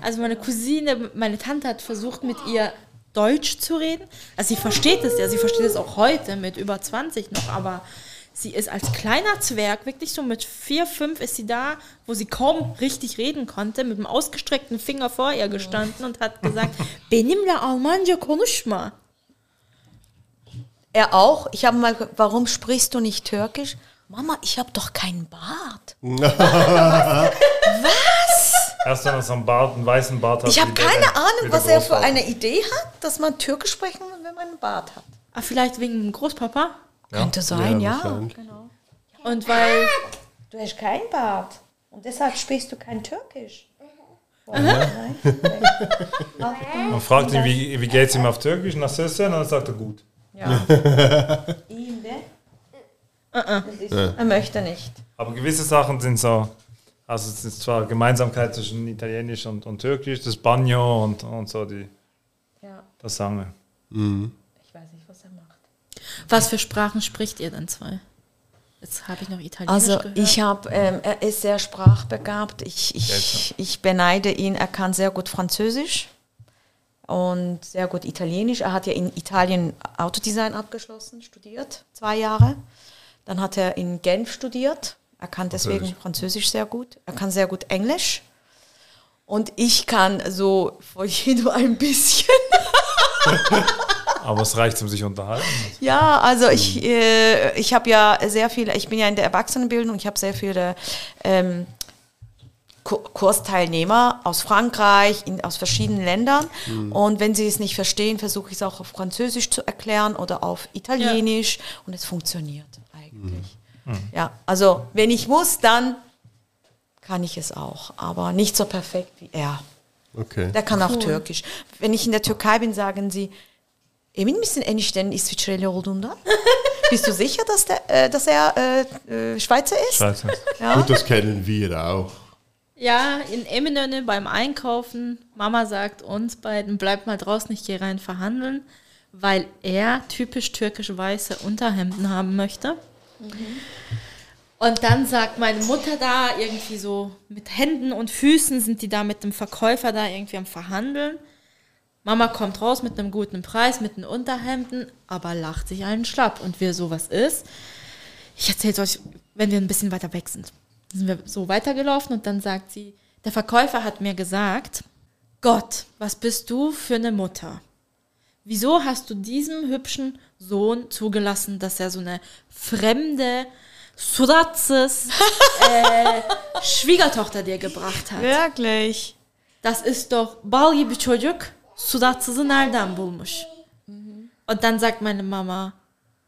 Speaker 1: Also meine Cousine, meine Tante hat versucht, mit ihr Deutsch zu reden. Also sie versteht es ja, sie versteht es auch heute mit über 20 noch, aber sie ist als kleiner Zwerg, wirklich so mit vier, fünf ist sie da, wo sie kaum richtig reden konnte, mit dem ausgestreckten Finger vor ihr gestanden und hat gesagt, benimle Almanca konuşma.
Speaker 4: Er auch. Ich habe mal, warum sprichst du nicht Türkisch? Mama, ich habe doch keinen Bart.
Speaker 5: erst wenn er so einen Bart, einen weißen Bart hat.
Speaker 4: Ich habe keine Ahnung, was er für eine Idee hat, dass man Türkisch sprechen muss, wenn man einen Bart hat.
Speaker 1: Ah, vielleicht wegen dem Großpapa?
Speaker 4: Könnte sein, ja.
Speaker 2: wahrscheinlich.
Speaker 1: Und weil
Speaker 4: Du hast keinen Bart. Und deshalb sprichst du kein Türkisch.
Speaker 5: Man fragt ihn, wie, wie geht es ihm auf Türkisch? Na, Sösse, und dann sagt er gut.
Speaker 4: Ja. Ihm, ne? Das ist, er möchte nicht.
Speaker 5: Aber gewisse Sachen sind so, also es ist zwar Gemeinsamkeit zwischen Italienisch und, und Türkisch, das Bagno und, und so die,
Speaker 4: Ja.
Speaker 5: das Sange.
Speaker 4: Ich weiß nicht, was er macht.
Speaker 1: was für Sprachen spricht ihr denn zwei? Jetzt habe ich noch Italienisch
Speaker 4: Also
Speaker 1: gehört.
Speaker 4: ich habe, ähm, er ist sehr sprachbegabt. Ich, ich, ich beneide ihn, er kann sehr gut Französisch und sehr gut Italienisch. Er hat ja in Italien Autodesign abgeschlossen, studiert, zwei Jahre. Dann hat er in Genf studiert. Er kann deswegen
Speaker 2: Französisch.
Speaker 4: Französisch sehr gut. Er kann sehr gut Englisch. Und ich kann so vor jedem ein bisschen.
Speaker 5: Aber es reicht, um sich unterhalten.
Speaker 4: Ja, also ich, äh, ich habe ja sehr viele, ich bin ja in der Erwachsenenbildung, ich habe sehr viele ähm, Kursteilnehmer aus Frankreich, in, aus verschiedenen Ländern. Und wenn sie es nicht verstehen, versuche ich es auch auf Französisch zu erklären oder auf Italienisch. Und es funktioniert eigentlich. Ja, also wenn ich muss, dann kann ich es auch, aber nicht so perfekt wie er.
Speaker 2: Okay.
Speaker 4: Der kann auch Türkisch. Wenn ich in der Türkei bin, sagen sie, Emin misin eniştenin İsviçreli olduğundan? Bist du sicher, dass, der, äh, dass er äh, äh, Schweizer ist?
Speaker 5: Scheiße.
Speaker 4: Ja.
Speaker 2: Gut, das kennen wir auch.
Speaker 1: Ja, in Eminönne beim Einkaufen, Mama sagt uns beiden, bleibt mal draußen, ich gehe rein verhandeln, weil er typisch türkisch weiße Unterhemden haben möchte. Und dann sagt meine Mutter da irgendwie so, mit Händen und Füßen sind die da mit dem Verkäufer da irgendwie am Verhandeln. Mama kommt raus mit einem guten Preis, mit den Unterhemden, aber lacht sich einen schlapp. Und wir so, was ist? Ich erzähle euch, wenn wir ein bisschen weiter weg sind. Dann sind wir so weitergelaufen und dann sagt sie, der Verkäufer hat mir gesagt, Gott, was bist du für eine Mutter? Wieso hast du diesem hübschen Sohn zugelassen, dass er so eine fremde, suratsız äh, Schwiegertochter dir gebracht hat?
Speaker 4: Wirklich.
Speaker 1: Das ist doch bal gibi çocuk suratsızı nereden bulmuş? Und dann sagt meine Mama,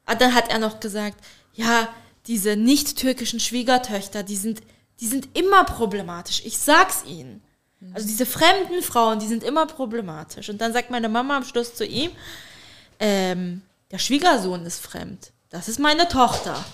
Speaker 1: ah, dann hat er noch gesagt, ja, diese nicht türkischen Schwiegertöchter, die sind, die sind immer problematisch. Ich sag's ihnen. Also diese fremden Frauen, die sind immer problematisch. Und dann sagt meine Mama am Schluss zu ihm, ähm, der Schwiegersohn ist fremd. Das ist meine Tochter.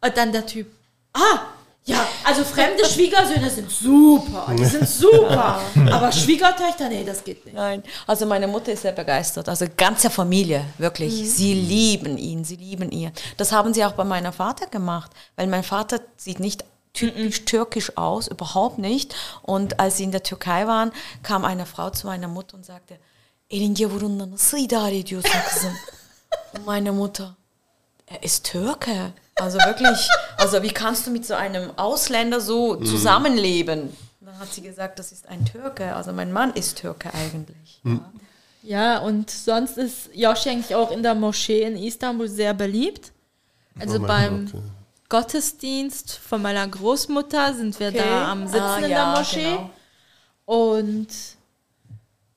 Speaker 1: Und dann der Typ, ah, ja, also fremde Schwiegersöhne sind super, die sind super. Aber Schwiegertöchter, nee, das geht nicht.
Speaker 4: Nein, also meine Mutter ist sehr begeistert. Also ganze Familie, wirklich. Sie lieben ihn, sie lieben ihn. Das haben sie auch bei meinem Vater gemacht, weil mein Vater sieht nicht typisch türkisch aus, überhaupt nicht. Und als sie in der Türkei waren, kam eine Frau zu meiner Mutter und sagte, Elin gavurunla nasıl idare ediyorsun kızım? Und meine Mutter, er ist Türke. Also wirklich, also wie kannst du mit so einem Ausländer so zusammenleben? Und dann hat sie gesagt, das ist ein Türke. Also mein Mann ist Türke eigentlich.
Speaker 1: Ja, und sonst ist Yoshi eigentlich auch in der Moschee in Istanbul sehr beliebt. Also
Speaker 2: Oh
Speaker 1: beim
Speaker 2: Gott, ja.
Speaker 1: Gottesdienst von meiner Großmutter sind wir
Speaker 4: Okay.
Speaker 1: da am Sitzen
Speaker 4: Ah,
Speaker 1: in
Speaker 4: ja,
Speaker 1: der Moschee.
Speaker 4: genau.
Speaker 1: Und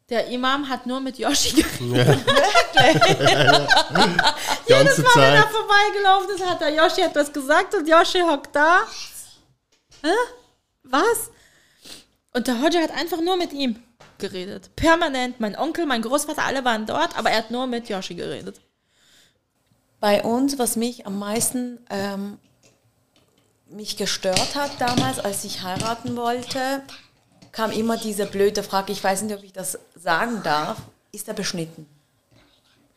Speaker 1: der Imam hat nur mit Yoshi geredet.
Speaker 2: Ganze
Speaker 1: Wenn er
Speaker 2: Zeit.
Speaker 1: vorbeigelaufen ist, hat der Yoshi etwas gesagt und Yoshi hockt da. Hä? Was? Und der Hodja hat einfach nur mit ihm geredet. Permanent. Mein Onkel, mein Großvater, alle waren dort, aber er hat nur mit Yoshi geredet.
Speaker 4: Bei uns, was mich am meisten ähm, mich gestört hat damals, als ich heiraten wollte, kam immer diese blöde Frage, ich weiß nicht, ob ich das sagen darf, ist er beschnitten?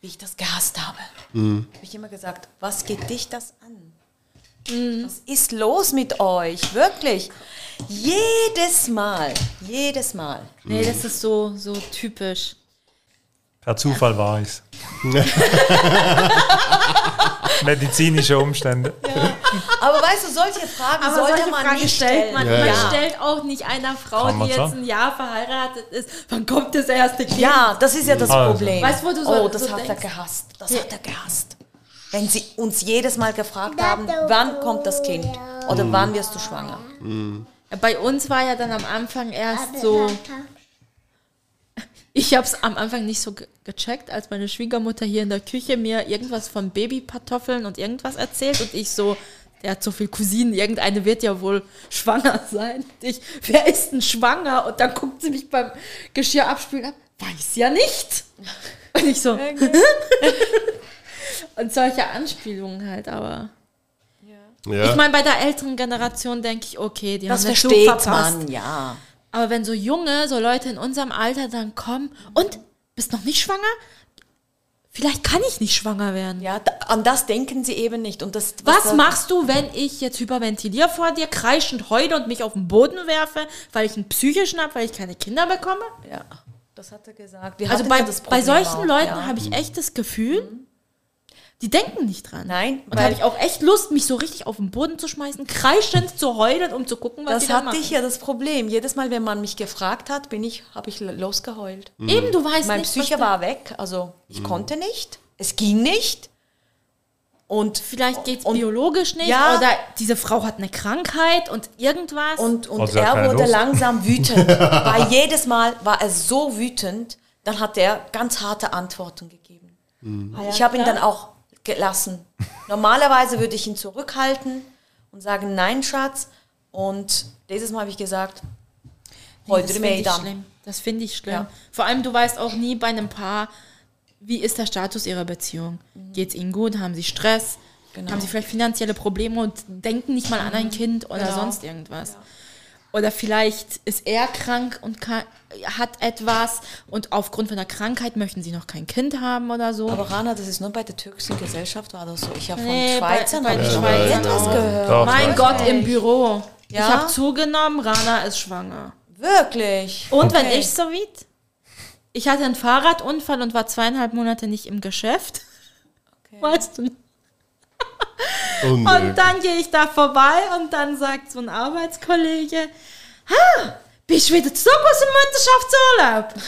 Speaker 4: Wie ich das gehasst habe. Habe ich immer gesagt, was geht dich das an? Was ist los mit euch? Wirklich. Jedes Mal, jedes Mal.
Speaker 1: Nee, das ist so, so typisch.
Speaker 5: Per Zufall war ich's. Medizinische Umstände.
Speaker 4: Aber weißt du, solche Fragen
Speaker 1: Aber
Speaker 4: sollte
Speaker 1: solche
Speaker 4: man
Speaker 1: Fragen
Speaker 4: nicht
Speaker 1: stellt
Speaker 4: stellen.
Speaker 1: man.
Speaker 2: Ja,
Speaker 1: man
Speaker 2: ja.
Speaker 1: stellt auch nicht einer Frau,
Speaker 5: Kann
Speaker 1: die jetzt ein Jahr verheiratet ist, wann kommt das erste Kind?
Speaker 4: Ja, das ist ja das
Speaker 5: Also.
Speaker 4: Problem.
Speaker 1: Weißt du, wo du so-
Speaker 4: oh, das
Speaker 1: so
Speaker 4: hat er
Speaker 1: denkst?
Speaker 4: gehasst. Das hat er gehasst. Wenn sie uns jedes Mal gefragt haben, wann kommt das Kind oder wann wirst du schwanger?
Speaker 1: Bei uns war ja dann am Anfang erst so, ich habe es am Anfang nicht so ge gecheckt, als meine Schwiegermutter hier in der Küche mir irgendwas von Babykartoffeln und irgendwas erzählt und ich so, der hat so viel Cousinen, irgendeine wird ja wohl schwanger sein. Und Ich, wer ist denn schwanger? Und dann guckt sie mich beim Geschirr abspülen ab, weiß ja nicht. Und ich so, und solche Anspielungen halt, aber.
Speaker 2: Ja.
Speaker 1: Ich meine, bei der älteren Generation denke ich, okay, die
Speaker 4: Das
Speaker 1: haben den Flug
Speaker 4: versteht
Speaker 1: verpasst.
Speaker 4: man, ja.
Speaker 1: Aber wenn so junge, so Leute in unserem Alter dann kommen und bist noch nicht schwanger? Vielleicht kann ich nicht schwanger werden.
Speaker 4: Ja, an das denken sie eben nicht. Und das,
Speaker 1: Was
Speaker 4: das-
Speaker 1: machst du, wenn ich jetzt hyperventiliere vor dir, kreischend heule und mich auf den Boden werfe, weil ich einen psychischen habe, weil ich keine Kinder bekomme?
Speaker 4: Ja, das hat er gesagt. Wir
Speaker 1: Also bei,
Speaker 4: ja
Speaker 1: bei solchen
Speaker 4: auch,
Speaker 1: Leuten
Speaker 4: ja. Mhm.
Speaker 1: habe ich echt das Gefühl, die denken nicht dran.
Speaker 4: Nein,
Speaker 1: Und da
Speaker 4: weil-
Speaker 1: habe ich auch echt Lust, mich so richtig auf den Boden zu schmeißen, kreischend zu heulen, um zu gucken, was
Speaker 4: Das
Speaker 1: die da
Speaker 4: hatte
Speaker 1: machen.
Speaker 4: ich ja das Problem. Jedes Mal, wenn man mich gefragt hat, bin ich, habe ich losgeheult.
Speaker 1: Eben, du weißt
Speaker 4: Mein
Speaker 1: nicht,
Speaker 4: Psyche
Speaker 1: was da-
Speaker 4: war weg. Also ich konnte nicht. Es ging nicht. Und
Speaker 1: Vielleicht geht es biologisch nicht
Speaker 4: Ja.
Speaker 1: oder diese Frau hat eine Krankheit und irgendwas.
Speaker 4: Und, und
Speaker 5: Also er
Speaker 4: wurde
Speaker 5: Lust.
Speaker 4: langsam wütend. Weil jedes Mal war er so wütend, dann hat er ganz harte Antworten gegeben. ich habe ihn dann auch gelassen. Normalerweise würde ich ihn zurückhalten und sagen, nein, Schatz. Und dieses Mal habe ich gesagt,
Speaker 1: Nee,
Speaker 4: heute
Speaker 1: das
Speaker 4: das
Speaker 1: finde ich schlimm. Das finde ich schlimm.
Speaker 4: Ja.
Speaker 1: Vor allem, du weißt auch nie bei einem Paar, wie ist der Status ihrer Beziehung? Geht es ihnen gut? Haben sie Stress?
Speaker 4: Genau.
Speaker 1: Haben sie vielleicht finanzielle Probleme und denken nicht mal an ein Kind oder
Speaker 4: Genau.
Speaker 1: sonst irgendwas? Oder vielleicht ist er krank und ka- hat etwas und aufgrund von der Krankheit möchten sie noch kein Kind haben oder so.
Speaker 4: Aber Rana, das ist nur bei der türkischen Gesellschaft war das so. Ich habe von
Speaker 1: Nee, bei-
Speaker 4: Schweizern
Speaker 1: bei den
Speaker 4: ich
Speaker 1: Schweizern
Speaker 4: etwas
Speaker 1: auch.
Speaker 4: gehört.
Speaker 5: Doch,
Speaker 1: mein
Speaker 5: weiß
Speaker 1: Gott, im Büro. Ich
Speaker 4: Ja?
Speaker 1: habe zugenommen, Rana ist schwanger.
Speaker 4: Wirklich.
Speaker 1: Und wenn
Speaker 4: Okay.
Speaker 1: ich so weit? Ich hatte einen Fahrradunfall und war zweieinhalb Monate nicht im Geschäft. Weißt du?
Speaker 2: Und,
Speaker 1: Und dann gehe ich da vorbei und dann sagt so ein Arbeitskollege, ha, bist du wieder zurück aus dem Mutterschaftsurlaub?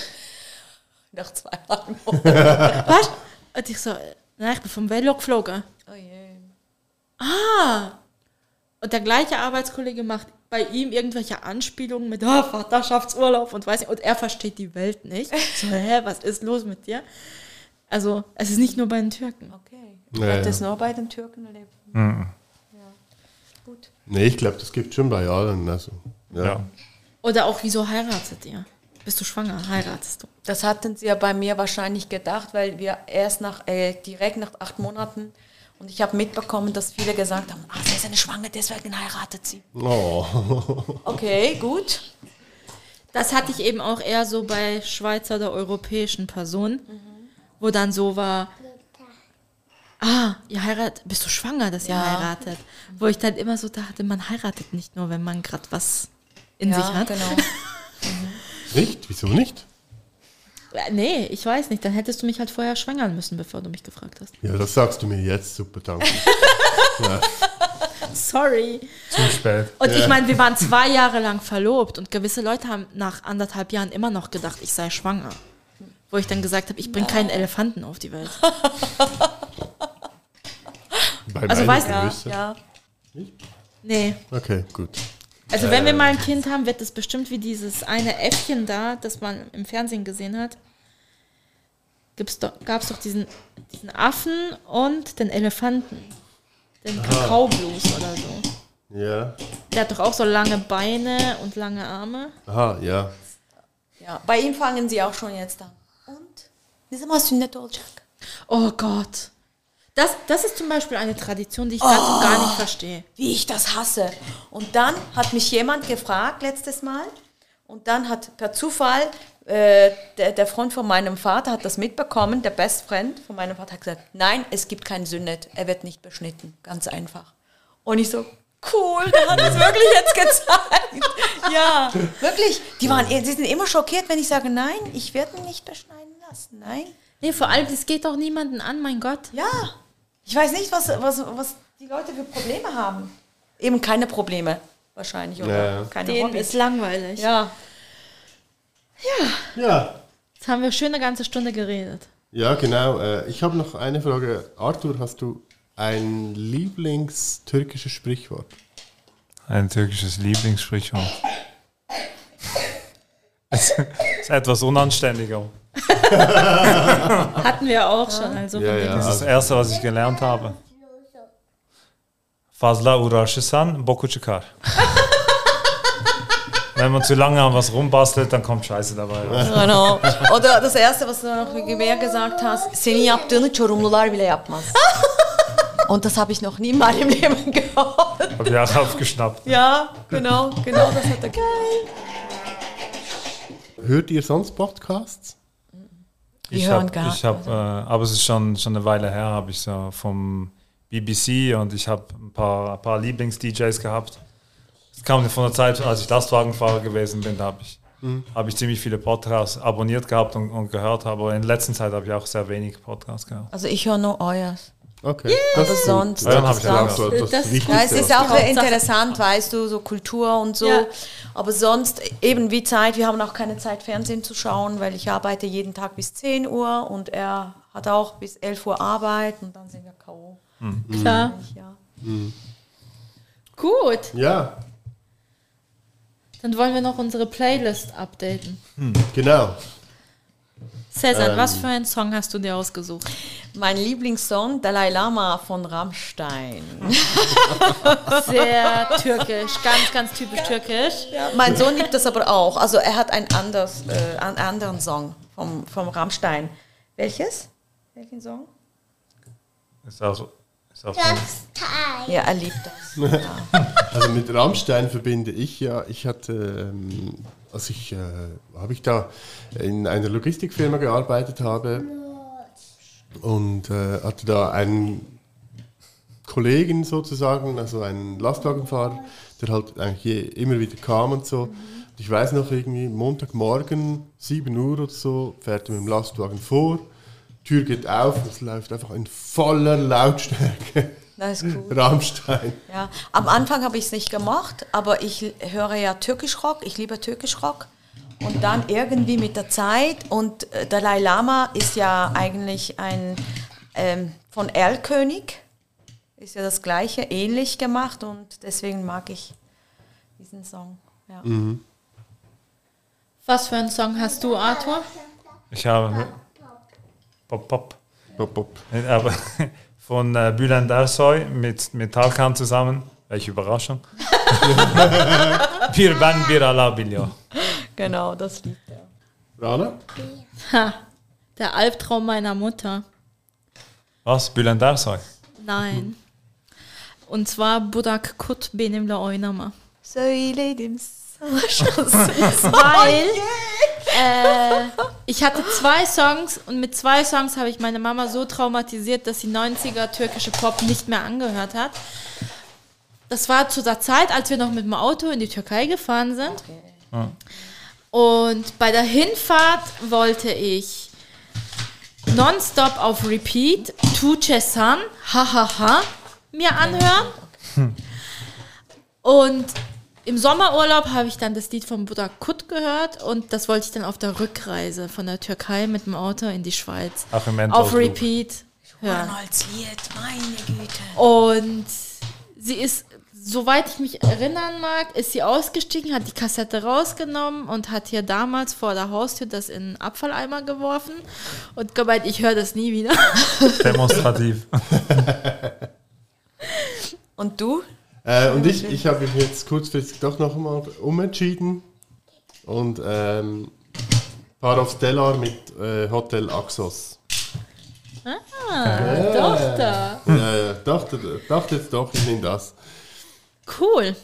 Speaker 4: Nach zwei Jahren.
Speaker 1: Was? Und ich so, nein, ich bin vom Velo geflogen.
Speaker 4: Oh je.
Speaker 1: Ah. Und der gleiche Arbeitskollege macht bei ihm irgendwelche Anspielungen mit ah, Vaterschaftsurlaub und weiß nicht, und er versteht die Welt nicht. So, hä, was ist los mit dir? Also, es ist nicht nur bei den Türken.
Speaker 4: Okay. Ich
Speaker 2: Ja,
Speaker 4: habe
Speaker 2: ja.
Speaker 4: das nur bei den Türken erlebt.
Speaker 5: Mhm.
Speaker 4: Gut.
Speaker 2: nee, ich glaube, das gibt schon bei allen. Also, ja.
Speaker 5: Ja.
Speaker 1: Oder auch, wieso heiratet ihr? Bist du schwanger? Heiratest du?
Speaker 4: Das hatten sie ja bei mir wahrscheinlich gedacht, weil wir erst nach, äh, direkt nach acht Monaten und ich habe mitbekommen, dass viele gesagt haben, ah, sie ist eine Schwange, deswegen heiratet sie.
Speaker 2: Oh.
Speaker 4: Okay, gut.
Speaker 1: Das hatte ich eben auch eher so bei Schweizer oder europäischen Personen, wo dann so war, ah, ihr heiratet, bist du schwanger, dass ihr
Speaker 4: Ja.
Speaker 1: heiratet? Wo ich dann immer so dachte, man heiratet nicht nur, wenn man gerade was in
Speaker 4: ja,
Speaker 1: sich hat.
Speaker 4: genau.
Speaker 2: Nicht? Wieso nicht?
Speaker 1: Äh, Nee, ich weiß nicht, dann hättest du mich halt vorher schwangern müssen, bevor du mich gefragt hast.
Speaker 2: Ja, das sagst du mir jetzt. Super, danke.
Speaker 1: Sorry.
Speaker 5: Zu spät.
Speaker 1: Und ich meine, wir waren zwei Jahre lang verlobt und gewisse Leute haben nach anderthalb Jahren immer noch gedacht, ich sei schwanger. Wo ich dann gesagt habe, ich bringe keinen Elefanten auf die Welt.
Speaker 2: Bei
Speaker 1: Also weißt du-
Speaker 4: ja.
Speaker 1: Nee.
Speaker 2: Okay, gut.
Speaker 1: Also wenn wir mal ein Kind haben, wird es bestimmt wie dieses eine Äffchen da, das man im Fernsehen gesehen hat. Gibt's doch, Gab es doch diesen, diesen Affen und den Elefanten. Den Kakaoblues oder so.
Speaker 2: Ja.
Speaker 1: Der hat doch auch so lange Beine und lange Arme.
Speaker 2: Aha, ja.
Speaker 4: ja. Bei ihm fangen sie auch schon jetzt an. Und? Ne zaman sünnet olacak?
Speaker 1: Oh Gott. Das, das ist zum Beispiel eine Tradition, die ich ganz und gar nicht verstehe.
Speaker 4: wie ich das hasse. Und dann hat mich jemand gefragt letztes Mal und dann hat per Zufall äh, der, der Freund von meinem Vater hat das mitbekommen, der Best Friend von meinem Vater hat gesagt, nein, es gibt keinen Sünnet, er wird nicht beschnitten, ganz einfach. Und ich so, cool, der hat es wirklich jetzt gezeigt. ja, wirklich. Die, waren, die sind immer schockiert, wenn ich sage, nein, ich werde ihn nicht beschneiden lassen, nein.
Speaker 1: Nee, vor allem, das geht doch niemanden an, mein Gott.
Speaker 4: Ja, ich weiß nicht, was, was, was die Leute für Probleme haben. Eben keine Probleme, wahrscheinlich, oder?
Speaker 2: Ja.
Speaker 4: Keine
Speaker 1: Denen
Speaker 4: Hobbys.
Speaker 1: ist langweilig.
Speaker 4: Ja,
Speaker 2: Ja.
Speaker 1: Jetzt haben wir schön eine ganze Stunde geredet.
Speaker 2: Ja, genau. Äh, ich habe noch eine Frage. Arthur, hast du ein Lieblingstürkisches Sprichwort?
Speaker 5: Ein türkisches Lieblingssprichwort. Es ist etwas unanständiger.
Speaker 1: Hatten wir auch schon. Also
Speaker 2: Ja, ja.
Speaker 5: Das ist das Erste, was ich gelernt habe. Fazla uğraşırsan boku çıkar. Wenn man zu lange an was rumbastelt, dann kommt Scheiße dabei
Speaker 4: genau. Oder das Erste, was du noch mehr gesagt hast, senin yaptığını Çorumlular bile yapmaz. Und das habe ich noch nie in meinem Leben gehört.
Speaker 5: Hab ich auch aufgeschnappt.
Speaker 4: Ja, genau, genau das hat er gesagt.
Speaker 2: Hört ihr sonst Podcasts?
Speaker 5: Ich
Speaker 4: hören
Speaker 5: habe, ich hab, äh, aber es ist schon, schon eine Weile her, habe ich so vom BBC und ich habe ein paar, ein paar Lieblings-DJs gehabt. Es kam von der Zeit, als ich Lastwagenfahrer gewesen bin, da habe ich, hab ich ziemlich viele Podcasts abonniert gehabt und, und gehört, aber in letzter Zeit habe ich auch sehr wenig Podcasts gehört.
Speaker 4: Also ich höre nur euers.
Speaker 2: Okay. Das
Speaker 4: Aber sonst-.
Speaker 5: Ja,
Speaker 2: das
Speaker 5: hab
Speaker 2: ist
Speaker 5: ich
Speaker 2: auch
Speaker 5: auch
Speaker 2: so
Speaker 1: gehört.
Speaker 2: das
Speaker 1: Das-.
Speaker 4: Ja, es ist auch
Speaker 1: Hauptsache-
Speaker 4: interessant, weißt du, so Kultur und so.
Speaker 1: Ja.
Speaker 4: Aber sonst eben wie Zeit, wir haben auch keine Zeit, Fernsehen zu schauen, weil ich arbeite jeden Tag bis 10 Uhr und er hat auch bis 11 Uhr Arbeit und dann sind wir K.O.
Speaker 1: Klar.
Speaker 4: Ja.
Speaker 1: Gut.
Speaker 2: Ja,
Speaker 1: Dann wollen wir noch unsere Playlist updaten.
Speaker 2: genau.
Speaker 1: Cäsar,
Speaker 2: Ähm.
Speaker 1: was für einen Song hast du dir ausgesucht?
Speaker 4: Mein Lieblingssong, Dalai Lama von Rammstein.
Speaker 1: Sehr türkisch, ganz, ganz typisch türkisch.
Speaker 4: Mein Sohn liebt das aber auch. Also er hat ein anderes, äh, einen anderen Song vom, vom Rammstein. Welches? Welchen Song?
Speaker 5: Ist auch, ist auch
Speaker 3: Das Teil.
Speaker 4: Ja, er liebt das.
Speaker 2: Also mit Rammstein verbinde ich ja, ich hatte, ähm, als ich, äh, habe ich da in einer Logistikfirma gearbeitet habe und äh, hatte da einen Kollegen sozusagen, also einen Lastwagenfahrer, der halt eigentlich immer wieder kam und so. Und ich weiß noch irgendwie, Montagmorgen, 7 Uhr oder so, fährt er mit dem Lastwagen vor, Tür geht auf, es läuft einfach in voller Lautstärke
Speaker 4: Das ist cool.
Speaker 2: Rammstein.
Speaker 4: Ja, am Anfang habe ich es nicht gemacht, aber ich höre ja Türkisch-Rock, ich liebe Türkisch-Rock. Und dann irgendwie mit der Zeit, und äh, Dalai Lama ist ja eigentlich ein ähm, von Erlkönig, ist ja das gleiche, ähnlich gemacht und deswegen mag ich diesen Song. Ja.
Speaker 1: Was für einen Song hast du, Arthur?
Speaker 5: Ich habe Pop Pop.
Speaker 2: Pop, pop.
Speaker 5: Aber von äh, Bülent Ersoy mit, mit Tarkan zusammen. Welche Überraschung. Bir ben bir Allah biliyor.
Speaker 4: Genau, das liebt er.
Speaker 2: Rana?
Speaker 1: Ha, der Albtraum meiner Mutter.
Speaker 5: Was? Bülent Ersoy?
Speaker 1: Nein. Und zwar Budak Kut benimle oynama.
Speaker 4: Söyledim sana şansın.
Speaker 1: Weil äh, ich hatte zwei Songs und mit zwei Songs habe ich meine Mama so traumatisiert, dass sie 90er türkische Pop nicht mehr angehört hat. Das war zu der Zeit, als wir noch mit dem Auto in die Türkei gefahren sind. Und bei der Hinfahrt wollte ich nonstop auf Repeat Tuche San, hahaha, mir anhören. Und im Sommerurlaub habe ich dann das Lied von Buddha Kut gehört und das wollte ich dann auf der Rückreise von der Türkei mit dem Auto in die Schweiz auf
Speaker 5: Endlosloop.
Speaker 1: Repeat
Speaker 4: Lied, meine Güte.
Speaker 1: Und sie ist, soweit ich mich erinnern mag, ist sie ausgestiegen, hat die Kassette rausgenommen und hat hier damals vor der Haustür das in einen Abfalleimer geworfen und gemeint, ich höre das nie wieder.
Speaker 5: Demonstrativ.
Speaker 4: Und du?
Speaker 2: Äh, und ich, ich habe mich jetzt kurzfristig doch noch mal umentschieden und ähm, Par Stellar mit äh, Hotel Axos.
Speaker 1: Doch, da.
Speaker 2: Ja, ja, dachte, dachte jetzt doch, ich nehme das.
Speaker 1: Cool.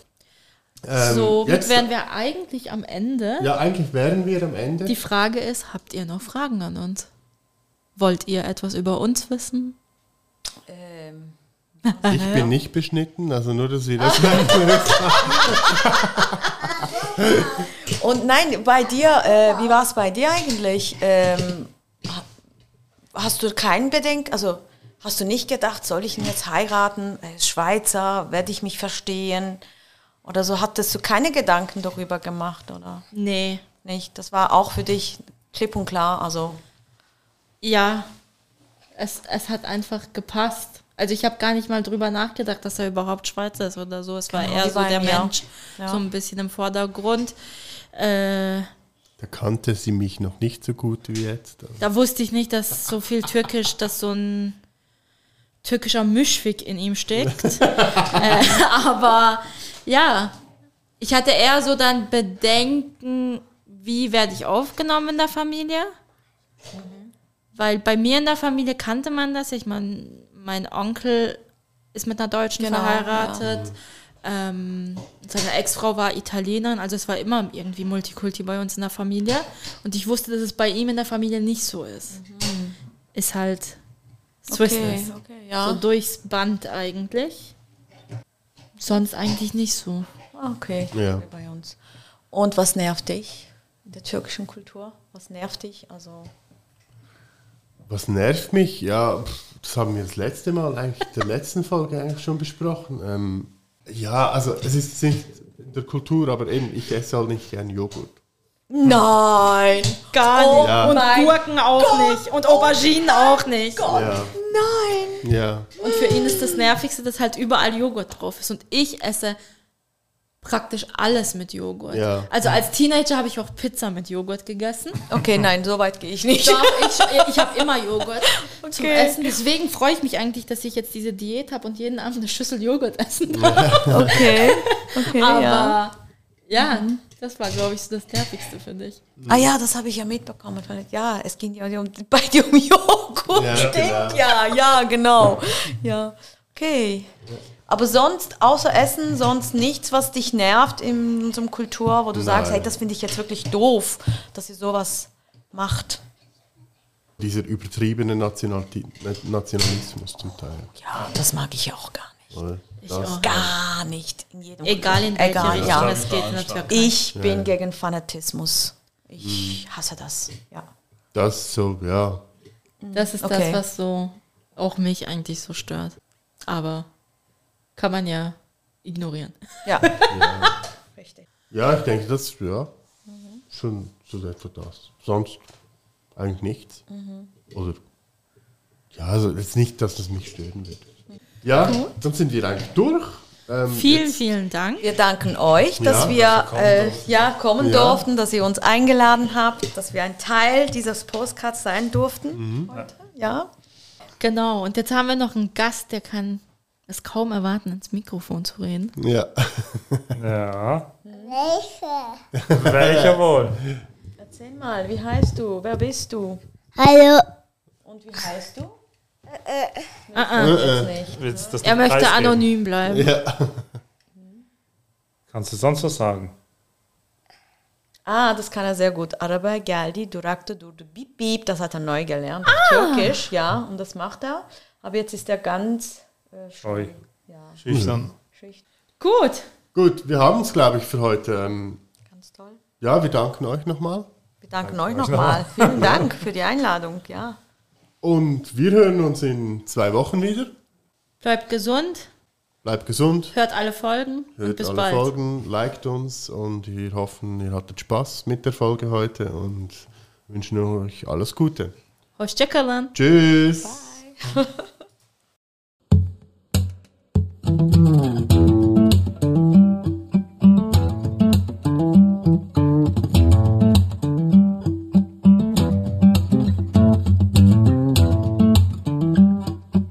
Speaker 2: Ähm,
Speaker 1: so,
Speaker 2: jetzt-
Speaker 1: wären wir eigentlich am Ende.
Speaker 2: Ja, eigentlich wären wir am Ende.
Speaker 1: Die Frage ist, habt ihr noch Fragen an uns? Wollt ihr etwas über uns wissen?
Speaker 2: Ich bin nicht beschnitten, also nur, dass ihr das
Speaker 4: Und nein, bei dir, äh, wie war es bei dir eigentlich? Ähm, ha- hast du keinen Bedenk, also hast du nicht gedacht, soll ich ihn jetzt heiraten? Er ist Schweizer, werde ich mich verstehen? Oder so hattest du keine Gedanken darüber gemacht, oder
Speaker 1: Nee.
Speaker 4: nicht? Das war auch für dich klipp und klar, also
Speaker 1: Ja, es, es hat einfach gepasst. Also ich habe gar nicht mal drüber nachgedacht, dass er überhaupt Schweizer ist oder so. Es war
Speaker 4: Genau,
Speaker 1: eher so der. Mensch,
Speaker 4: Ja.
Speaker 1: so ein bisschen im Vordergrund. Äh,
Speaker 2: Da kannte sie mich noch nicht so gut wie jetzt. Also.
Speaker 1: da wusste ich nicht, dass so viel Türkisch, dass so ein türkischer Mischwig in ihm steckt. äh, aber ja, ich hatte eher so dann Bedenken, wie werde ich aufgenommen in der Familie? Weil bei mir in der Familie kannte man das. Ich meine, mein Onkel ist mit einer Deutschen
Speaker 4: Genau,
Speaker 1: verheiratet. ähm, seine Ex-Frau war Italienerin, also es war immer irgendwie Multikulti bei uns in der Familie. Und ich wusste, dass es bei ihm in der Familie nicht so ist. Ist halt Swissness.
Speaker 4: okay, ja.
Speaker 1: So durchs Band eigentlich. Sonst eigentlich nicht so.
Speaker 4: Okay,
Speaker 2: Ja.
Speaker 4: bei uns. Und was nervt dich in der türkischen Kultur? Was nervt dich? Also
Speaker 2: Was nervt mich? Ja, pff, das haben wir das letzte Mal eigentlich in der letzten Folge eigentlich schon besprochen. Ähm, ja, also es ist nicht in der Kultur, aber eben, ich esse halt nicht gern Joghurt.
Speaker 4: Nein,
Speaker 1: Gar
Speaker 4: Oh
Speaker 1: nicht.
Speaker 2: Ja.
Speaker 1: Und Gurken auch nicht. Und Auberginen auch nicht.
Speaker 2: Ja,
Speaker 4: nein.
Speaker 2: ja.
Speaker 1: Und für ihn ist das Nervigste, dass halt überall Joghurt drauf ist. Und ich esse praktisch alles mit Joghurt.
Speaker 2: Ja.
Speaker 1: Also als Teenager habe ich auch Pizza mit Joghurt gegessen.
Speaker 4: Okay, nein, so weit gehe ich nicht.
Speaker 1: Doch, ich, ich habe immer Joghurt zum
Speaker 4: Okay.
Speaker 1: Essen. Deswegen freue ich mich eigentlich, dass ich jetzt diese Diät habe und jeden Abend eine Schüssel Joghurt essen darf.
Speaker 4: Okay, okay,
Speaker 1: Aber
Speaker 4: ja.
Speaker 1: ja, das war, glaube ich, so das Nervigste für dich.
Speaker 4: Ah ja, das habe ich ja mitbekommen. Ja, es ging ja um, bei dir um Joghurt.
Speaker 2: Ja,
Speaker 4: Stimmt,
Speaker 2: genau.
Speaker 4: ja, ja, genau. Ja, okay. Aber sonst, außer Essen, sonst nichts, was dich nervt in unserem Kultur, wo du sagst,
Speaker 2: Nein.
Speaker 4: hey, das finde ich jetzt wirklich doof, dass ihr sowas macht.
Speaker 2: Dieser übertriebene Nationalti Nationalismus zum Teil.
Speaker 4: Ja, das mag ich auch gar nicht.
Speaker 2: Oder?
Speaker 1: Ich auch.
Speaker 4: Gar nicht. In jedem
Speaker 1: Egal in welche
Speaker 4: Egal,
Speaker 1: Richtung
Speaker 4: ja.
Speaker 1: es geht in der Türkei.
Speaker 4: Ich bin gegen Fanatismus. Ich hasse das. Ja.
Speaker 2: das so, ja.
Speaker 1: Das ist
Speaker 4: Okay.
Speaker 1: das, was so auch mich eigentlich so stört. Aber kann man ja ignorieren.
Speaker 4: Ja. Richtig.
Speaker 2: Ja, ich denke, das ja schon so etwa das. Sonst eigentlich nichts. Oder ja, also jetzt nicht, dass das mich stören wird. Ja, dann sind wir eigentlich durch. Ähm,
Speaker 1: Vielen,
Speaker 2: jetzt-
Speaker 1: vielen Dank.
Speaker 4: Wir danken euch, dass
Speaker 2: Ja,
Speaker 4: wir
Speaker 5: dass kommen
Speaker 4: äh,
Speaker 5: durften.
Speaker 4: ja, kommen
Speaker 2: Ja.
Speaker 4: durften, dass ihr uns eingeladen habt, dass wir ein Teil dieses Postcards sein durften. Heute. Ja.
Speaker 1: Genau, und jetzt haben wir noch einen Gast, der kann es kaum erwarten, ins Mikrofon zu reden.
Speaker 2: Ja.
Speaker 5: Ja.
Speaker 3: Welche?
Speaker 5: Welcher wohl?
Speaker 4: Erzähl mal, wie heißt du? Wer bist du?
Speaker 3: Hallo.
Speaker 4: Und wie heißt du?
Speaker 1: Ah,
Speaker 4: Jetzt nicht.
Speaker 5: Willst du das
Speaker 1: Er möchte anonym bleiben.
Speaker 5: Kannst du sonst was sagen?
Speaker 4: Ah, das kann er sehr gut. Araba geldi, durakte durdu bip bip. Das hat er neu gelernt. Türkisch, ja. Und das macht er. Aber jetzt ist er ganz äh,
Speaker 5: Scheu.
Speaker 4: Ja,
Speaker 5: Schüchtern.
Speaker 4: schüchtern.
Speaker 1: Gut,
Speaker 2: Gut, wir haben es, glaube ich, für heute. Ähm,
Speaker 4: Ganz toll.
Speaker 2: ja, wir danken euch nochmal.
Speaker 4: Wir danken euch nochmal. Vielen Dank für die Einladung. Ja.
Speaker 2: Und wir hören uns in zwei Wochen wieder.
Speaker 1: bleibt gesund,
Speaker 2: Bleibt gesund,
Speaker 1: hört alle Folgen und
Speaker 2: hört
Speaker 1: bis
Speaker 2: alle
Speaker 1: bald.
Speaker 2: Folgen, liked uns und wir hoffen, ihr hattet Spaß mit der Folge heute und wünschen euch alles Gute. Tschüss.
Speaker 4: Bye.